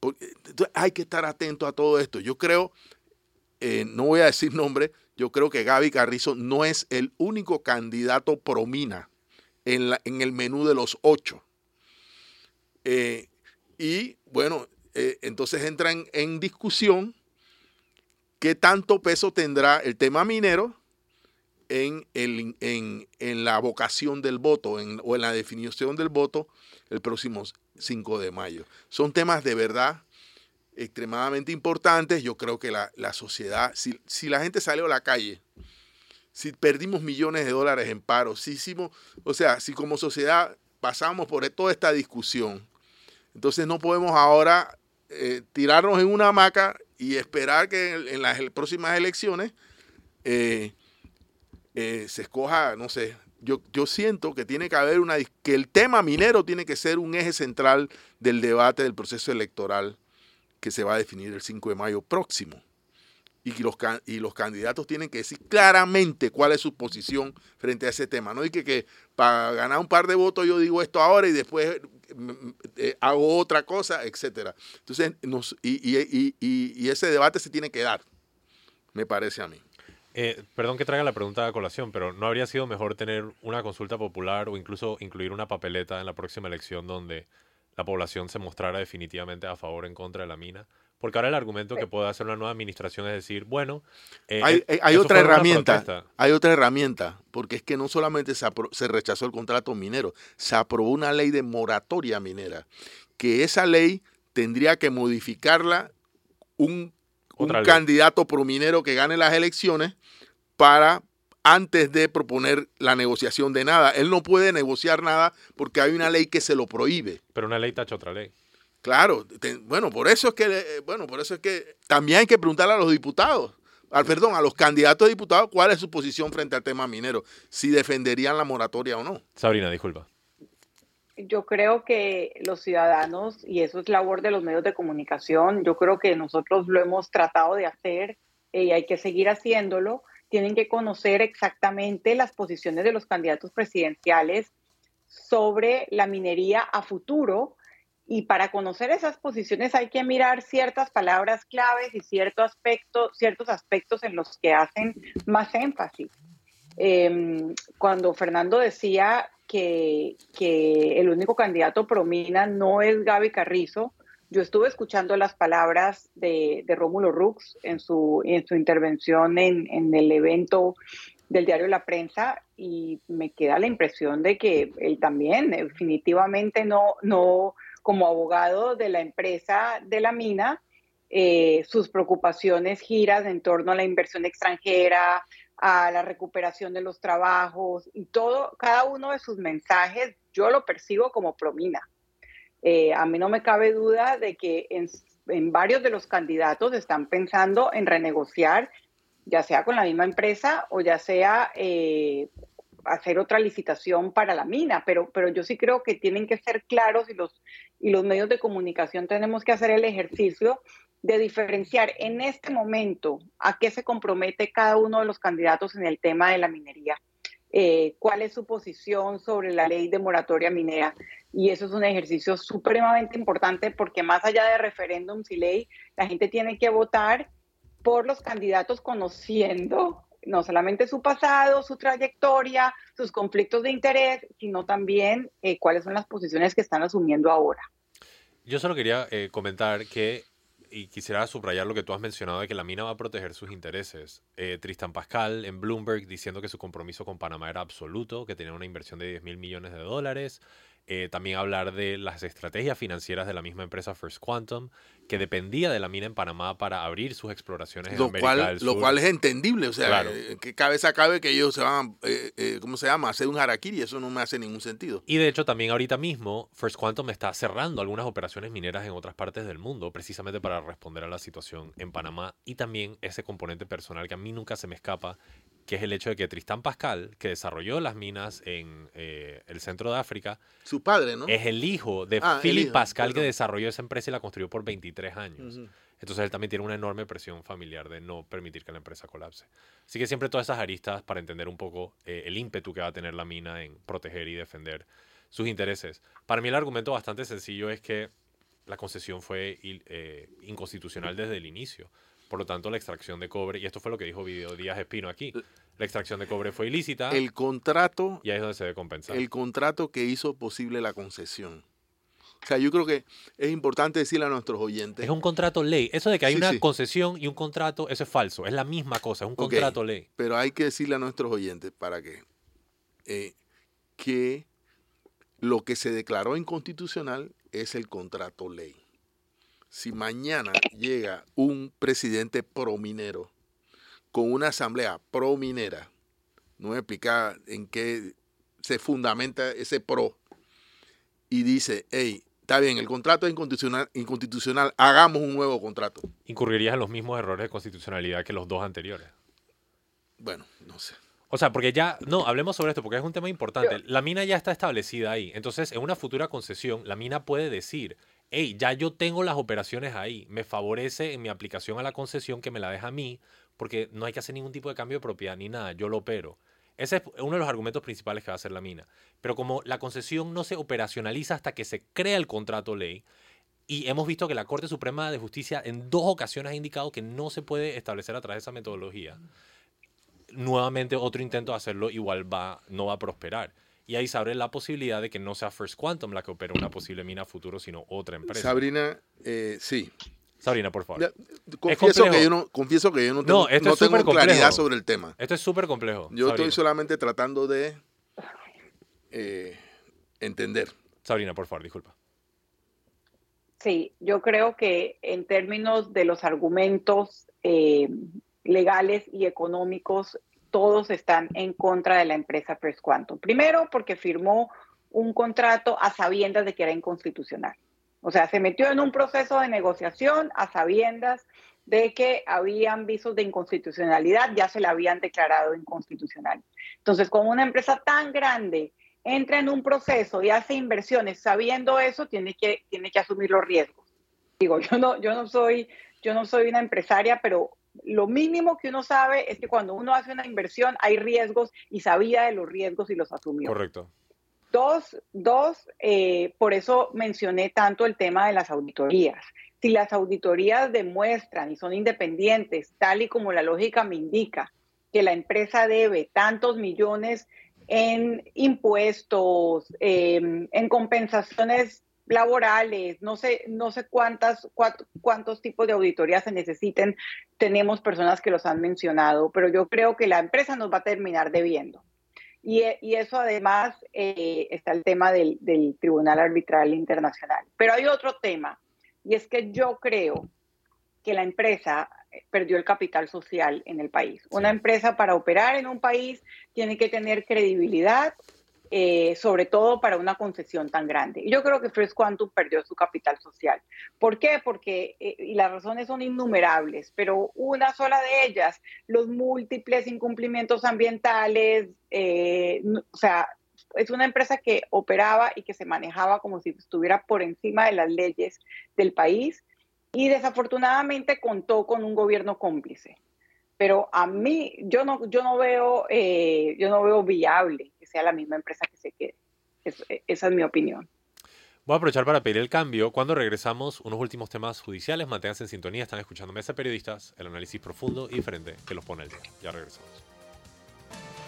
Entonces, hay que estar atento a todo esto. Yo creo, eh, no voy a decir nombre, yo creo que Gaby Carrizo no es el único candidato pro mina en, en el menú de los ocho. Eh, y bueno, eh, entonces entra en, discusión qué tanto peso tendrá el tema minero en, el, en, en la vocación del voto o en la definición del voto el próximo 5 de mayo. Son temas de verdad extremadamente importantes. Yo creo que la, sociedad, si, si, la gente salió a la calle, si perdimos millones de dólares en paro, si hicimos, o sea, si como sociedad pasamos por toda esta discusión, entonces no podemos ahora eh, tirarnos en una hamaca y esperar que en, las próximas elecciones eh, eh, se escoja, no sé, yo, yo, siento que tiene que haber una, que el tema minero tiene que ser un eje central del debate del proceso electoral que se va a definir el 5 de mayo próximo. Y los, y los candidatos tienen que decir claramente cuál es su posición frente a ese tema. No hay que, que para ganar un par de votos yo digo esto ahora y después mm, mm, eh, hago otra cosa, etcétera. Entonces, nos, y, y, y, ese debate se tiene que dar, me parece a mí. Eh, perdón que traiga la pregunta de colación, pero ¿no habría sido mejor tener una consulta popular o incluso incluir una papeleta en la próxima elección donde la población se mostrara definitivamente a favor o en contra de la mina. Porque ahora el argumento que puede hacer una nueva administración es decir, bueno, eh, hay, eh, hay otra herramienta, hay otra herramienta, porque es que no solamente se, se, rechazó el contrato minero, se aprobó una ley de moratoria minera, que esa ley tendría que modificarla un, un candidato prominero que gane las elecciones para antes de proponer la negociación de nada. Él no puede negociar nada porque hay una ley que se lo prohíbe. Pero una ley tacha otra ley. Claro, bueno, por eso es que eh, bueno, por eso es que también hay que preguntarle a los diputados, al perdón, a los candidatos a diputados cuál es su posición frente al tema minero, si defenderían la moratoria o no. Sabrina, disculpa. Yo creo que los ciudadanos, y eso es labor de los medios de comunicación, yo creo que nosotros lo hemos tratado de hacer eh, y hay que seguir haciéndolo tienen que conocer exactamente las posiciones de los candidatos presidenciales sobre la minería a futuro. Y para conocer esas posiciones hay que mirar ciertas palabras claves y cierto aspecto, ciertos aspectos en los que hacen más énfasis. Em, cuando Fernando decía que, que, el único candidato promina no es Gaby Carrizo, yo estuve escuchando las palabras de, Rómulo Rux en su, en su intervención en, el evento del diario La Prensa y me queda la impresión de que él también definitivamente no, no como abogado de la empresa de la mina, eh, sus preocupaciones giran en torno a la inversión extranjera, a la recuperación de los trabajos y todo, cada uno de sus mensajes yo lo percibo como promina. Eh, a mí no me cabe duda de que en, varios de los candidatos están pensando en renegociar, ya sea con la misma empresa o ya sea eh, hacer otra licitación para la mina, pero, pero yo sí creo que tienen que ser claros y los, y los medios de comunicación tenemos que hacer el ejercicio de diferenciar en este momento a qué se compromete cada uno de los candidatos en el tema de la minería, eh, cuál es su posición sobre la ley de moratoria minera. Y eso es un ejercicio supremamente importante porque más allá de referéndums y ley, la gente tiene que votar por los candidatos conociendo no solamente su pasado, su trayectoria, sus conflictos de interés, sino también eh, cuáles son las posiciones que están asumiendo ahora. Yo solo quería eh, comentar que, y quisiera subrayar lo que tú has mencionado, de que la mina va a proteger sus intereses. Eh, Tristan Pascal en Bloomberg diciendo que su compromiso con Panamá era absoluto, que tenía una inversión de 10 mil millones de dólares. Eh, también hablar de las estrategias financieras de la misma empresa First Quantum, que dependía de la mina en Panamá para abrir sus exploraciones lo en América cual, del Sur. Lo cual es entendible, o sea, eh, que cabeza cabe que ellos se van, eh, eh, ¿cómo se llama?, hacer un harakiri, eso no me hace ningún sentido. Y de hecho también ahorita mismo First Quantum está cerrando algunas operaciones mineras en otras partes del mundo, precisamente para responder a la situación en Panamá y también ese componente personal que a mí nunca se me escapa, que es el hecho de que Tristán Pascal, que desarrolló las minas en eh, el centro de África, Su padre, ¿no? es el hijo de Ah, Philip hijo, Pascal que desarrolló esa empresa y la construyó por 23 años. Ujú. Entonces él también tiene una enorme presión familiar de no permitir que la empresa colapse. Así que siempre todas esas aristas para entender un poco eh, el ímpetu que va a tener la mina en proteger y defender sus intereses. Para mí el argumento bastante sencillo es que la concesión fue eh, inconstitucional desde el inicio. Por lo tanto, la extracción de cobre, y esto fue lo que dijo Video Díaz Espino aquí, la extracción de cobre fue ilícita El contrato, y ahí es donde se debe compensar. el contrato que hizo posible la concesión. O sea, yo creo que es importante decirle a nuestros oyentes. Es un contrato ley. Eso de que hay Sí, una sí. concesión y un contrato, eso es falso. Es la misma cosa, es un contrato ley. Pero hay que decirle a nuestros oyentes para que, eh, que lo que se declaró inconstitucional es el contrato ley. Si mañana llega un presidente prominero con una asamblea prominera, no me explica en qué se fundamenta ese pro, y dice, hey, está bien, el contrato es inconstitucional, inconstitucional hagamos un nuevo contrato. Incurrirías en los mismos errores de constitucionalidad que los dos anteriores. Bueno, no sé. O sea, porque ya, no, hablemos sobre esto porque es un tema importante. La mina ya está establecida ahí. Entonces, en una futura concesión, la mina puede decir, hey, ya yo tengo las operaciones ahí. Me favorece en mi aplicación a la concesión que me la deja a mí porque no hay que hacer ningún tipo de cambio de propiedad ni nada. Yo lo opero. Ese es uno de los argumentos principales que va a hacer la mina. Pero como la concesión no se operacionaliza hasta que se crea el contrato ley, y hemos visto que la Corte Suprema de Justicia en dos ocasiones ha indicado que no se puede establecer a través de esa metodología. Nuevamente otro intento de hacerlo igual va, no va a prosperar. Y ahí se abre la posibilidad de que no sea First Quantum la que opera una posible mina a futuro, sino otra empresa. Sabrina, eh, sí. Sabrina, por favor. Ya, confieso, que yo no, confieso que yo no tengo, No, esto no es tengo claridad complejo. sobre el tema. Esto es súper complejo. Yo Sabrina. estoy solamente tratando de eh, entender. Sabrina, por favor, disculpa. Sí, yo creo que en términos de los argumentos eh, legales y económicos, todos están en contra de la empresa First Quantum. Primero, porque firmó un contrato a sabiendas de que era inconstitucional. O sea, se metió en un proceso de negociación a sabiendas de que habían visos de inconstitucionalidad, ya se la habían declarado inconstitucional. Entonces, como una empresa tan grande entra en un proceso y hace inversiones sabiendo eso, tiene que, tiene que asumir los riesgos. Digo, yo no, yo no soy, yo no soy una empresaria, pero lo mínimo que uno sabe es que cuando uno hace una inversión hay riesgos y sabía de los riesgos y los asumió. Correcto. Dos, dos eh, por eso mencioné tanto el tema de las auditorías. Si las auditorías demuestran y son independientes, tal y como la lógica me indica, que la empresa debe tantos millones en impuestos, eh, en compensaciones laborales, no sé, no sé cuántas, cuántos tipos de auditorías se necesiten. Tenemos personas que los han mencionado, pero yo creo que la empresa nos va a terminar debiendo. Y, y eso además eh, está el tema del, del Tribunal Arbitral Internacional. Pero hay otro tema, y es que yo creo que la empresa perdió el capital social en el país. Una empresa para operar en un país tiene que tener credibilidad, eh, sobre todo para una concesión tan grande. Y yo creo que Fresh Quantum perdió su capital social. ¿Por qué? Porque, eh, y las razones son innumerables, pero una sola de ellas, los múltiples incumplimientos ambientales, eh, o sea, es una empresa que operaba y que se manejaba como si estuviera por encima de las leyes del país y desafortunadamente contó con un gobierno cómplice. Pero a mí, yo no, yo no veo, eh, yo no veo viable que sea la misma empresa que se quede. esa es mi opinión. Voy a aprovechar para pedir el cambio. Cuando regresamos, unos últimos temas judiciales, manténganse en sintonía, están escuchando Mesa Periodistas, el análisis profundo y diferente que los pone al día. Ya regresamos.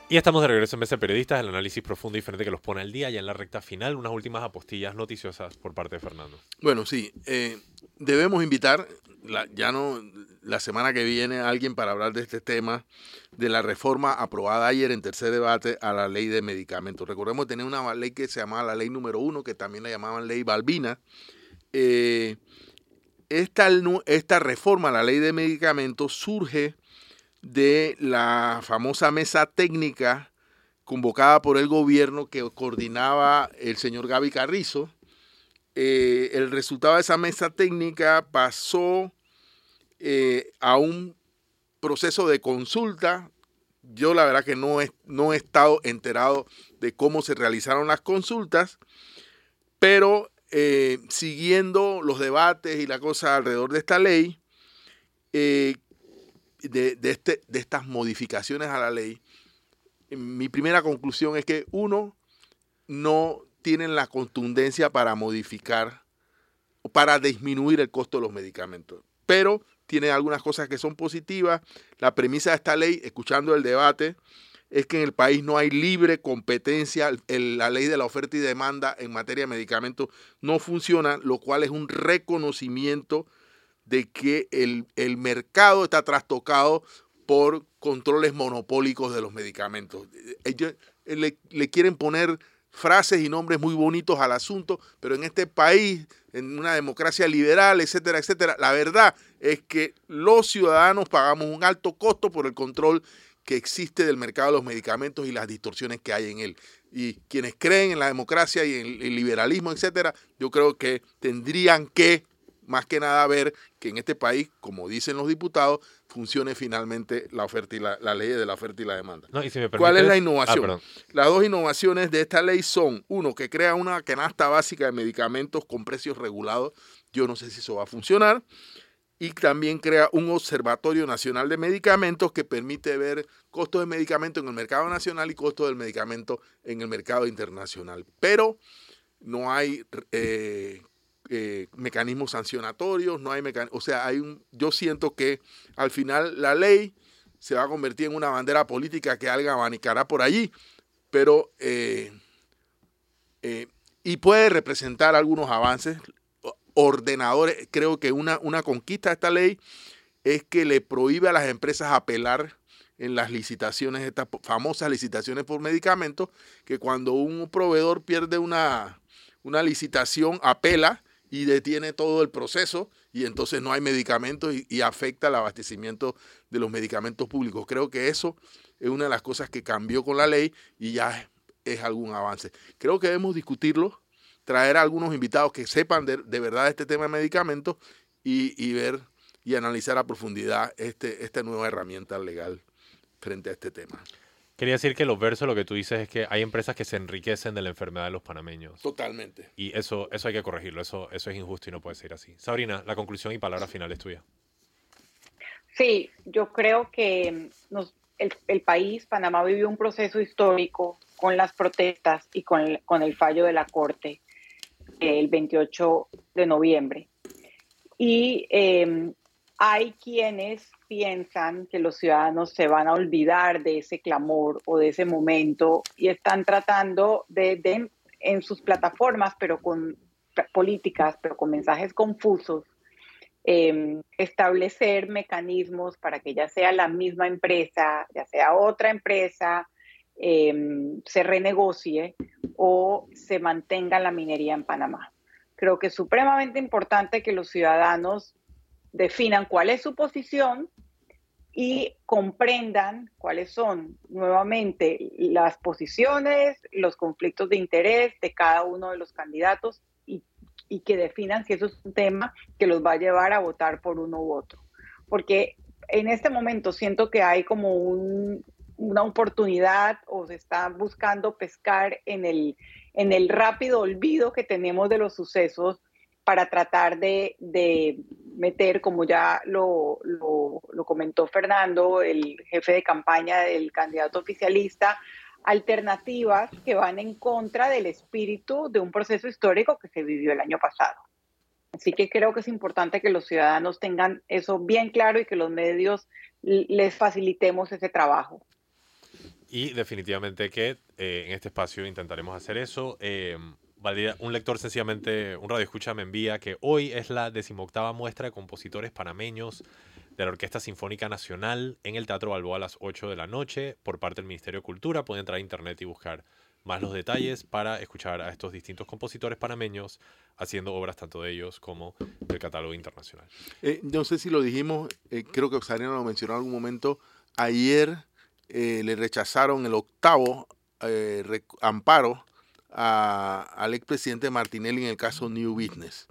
Y estamos de regreso en Mesa Periodistas, el análisis profundo y diferente que los pone al día, ya en la recta final, unas últimas apostillas noticiosas por parte de Fernando. Bueno, sí, eh, debemos invitar, ya no la semana que viene, a alguien para hablar de este tema, de la reforma aprobada ayer en tercer debate a la ley de medicamentos. Recordemos tener una ley que se llamaba la ley número uno, que también la llamaban ley Balbina. Eh, esta, esta reforma a la ley de medicamentos surge de la famosa mesa técnica convocada por el gobierno que coordinaba el señor Gaby Carrizo. Eh, el resultado de esa mesa técnica pasó eh, a un proceso de consulta. Yo la verdad que no he, no he estado enterado de cómo se realizaron las consultas, pero eh, siguiendo los debates y la cosa alrededor de esta ley, de, este, de estas modificaciones a la ley, mi primera conclusión es que uno, no tienen la contundencia para modificar o para disminuir el costo de los medicamentos, pero tienen algunas cosas que son positivas. La premisa de esta ley, escuchando el debate, es que en el país no hay libre competencia, la ley de la oferta y demanda en materia de medicamentos no funciona, lo cual es un reconocimiento de que el, mercado está trastocado por controles monopólicos de los medicamentos. Ellos eh, le, le, quieren poner frases y nombres muy bonitos al asunto, pero en este país, en una democracia liberal, etcétera, etcétera, la verdad es que los ciudadanos pagamos un alto costo por el control que existe del mercado de los medicamentos y las distorsiones que hay en él. Y quienes creen en la democracia y en el liberalismo, etcétera, yo creo que tendrían que más que nada ver que en este país, como dicen los diputados, funcione finalmente la oferta y la, ley de la oferta y la demanda. ¿Cuál es la innovación? Ah, Las dos innovaciones de esta ley son, uno, que crea una canasta básica de medicamentos con precios regulados. Yo no sé si eso va a funcionar. Y también crea un observatorio nacional de medicamentos que permite ver costos de medicamentos en el mercado nacional y costos del medicamento en el mercado internacional. Pero no hay eh, eh, mecanismos sancionatorios, no hay o sea, hay un, yo siento que al final la ley se va a convertir en una bandera política que alguien abanicará por allí, pero eh, eh, y puede representar algunos avances ordenadores. Creo que una, una conquista de esta ley es que le prohíbe a las empresas apelar en las licitaciones, estas famosas licitaciones por medicamentos, que cuando un proveedor pierde una, una licitación, apela y detiene todo el proceso y entonces no hay medicamentos y, afecta el abastecimiento de los medicamentos públicos. Creo que eso es una de las cosas que cambió con la ley y ya es, algún avance. Creo que debemos discutirlo, traer a algunos invitados que sepan de, verdad este tema de medicamentos y, y, ver y analizar a profundidad este, esta nueva herramienta legal frente a este tema. Quería decir que los versos lo que tú dices es que hay empresas que se enriquecen de la enfermedad de los panameños. Totalmente. Y eso, eso hay que corregirlo, eso, eso es injusto y no puede ser así. Sabrina, la conclusión y palabra final es tuya. Sí, yo creo que el, país, Panamá, vivió un proceso histórico con las protestas y con el, con el fallo de la Corte el 28 de noviembre. Y eh, hay quienes piensan que los ciudadanos se van a olvidar de ese clamor o de ese momento y están tratando de, en sus plataformas, pero con políticas, pero con mensajes confusos, em, establecer mecanismos para que ya sea la misma empresa, ya sea otra empresa, em, se renegocie o se mantenga la minería en Panamá. Creo que es supremamente importante que los ciudadanos definan cuál es su posición y comprendan cuáles son nuevamente las posiciones, los conflictos de interés de cada uno de los candidatos y, que definan si eso es un tema que los va a llevar a votar por uno u otro. Porque en este momento siento que hay como una oportunidad o se está buscando pescar en el, en el rápido olvido que tenemos de los sucesos para tratar de, meter, como ya lo, comentó Fernando, el jefe de campaña del candidato oficialista, alternativas que van en contra del espíritu de un proceso histórico que se vivió el año pasado. Así que creo que es importante que los ciudadanos tengan eso bien claro y que los medios les facilitemos ese trabajo. Y definitivamente que eh, en este espacio intentaremos hacer eso. Eh, un lector sencillamente, un radio escucha me envía que hoy es la decimoctava muestra de compositores panameños de la Orquesta Sinfónica Nacional en el Teatro Balboa a las 8 de la noche por parte del Ministerio de Cultura. Pueden entrar a internet y buscar más los detalles para escuchar a estos distintos compositores panameños haciendo obras tanto de ellos como del catálogo internacional. Eh, no sé si lo dijimos, eh, creo que Sarina lo mencionó en algún momento. Ayer eh, le rechazaron el octavo amparo al expresidente Martinelli en el caso New Business.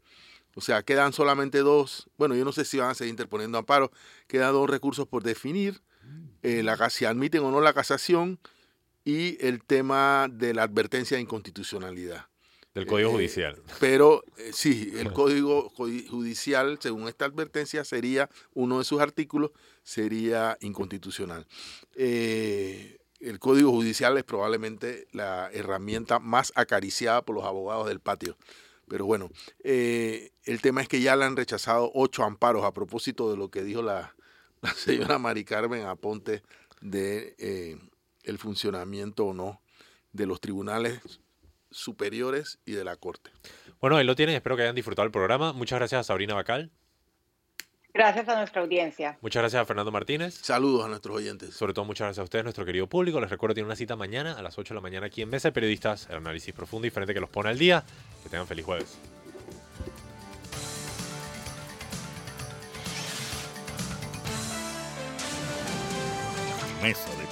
O sea, quedan solamente dos, bueno, yo no sé si van a seguir interponiendo amparo, quedan dos recursos por definir, eh, la, si admiten o no la casación y el tema de la advertencia de inconstitucionalidad. Del Código eh, Judicial. Pero eh, sí, el Código Judicial, según esta advertencia, sería, uno de sus artículos, sería inconstitucional. Eh, el Código Judicial es probablemente la herramienta más acariciada por los abogados del patio. Pero bueno, eh, el tema es que ya le han rechazado ocho amparos a propósito de lo que dijo la, señora Mari Carmen Aponte de eh, el funcionamiento o no de los tribunales superiores y de la Corte. Bueno, ahí lo tienen. Espero que hayan disfrutado el programa. Muchas gracias a Sabrina Bacal. Gracias a nuestra audiencia. Muchas gracias a Fernando Martínez. Saludos a nuestros oyentes. Sobre todo muchas gracias a ustedes, nuestro querido público. Les recuerdo que tienen una cita mañana a las 8 de la mañana aquí en Mesa de Periodistas, el análisis profundo y diferente que los pone al día. Que tengan feliz jueves. Mesa.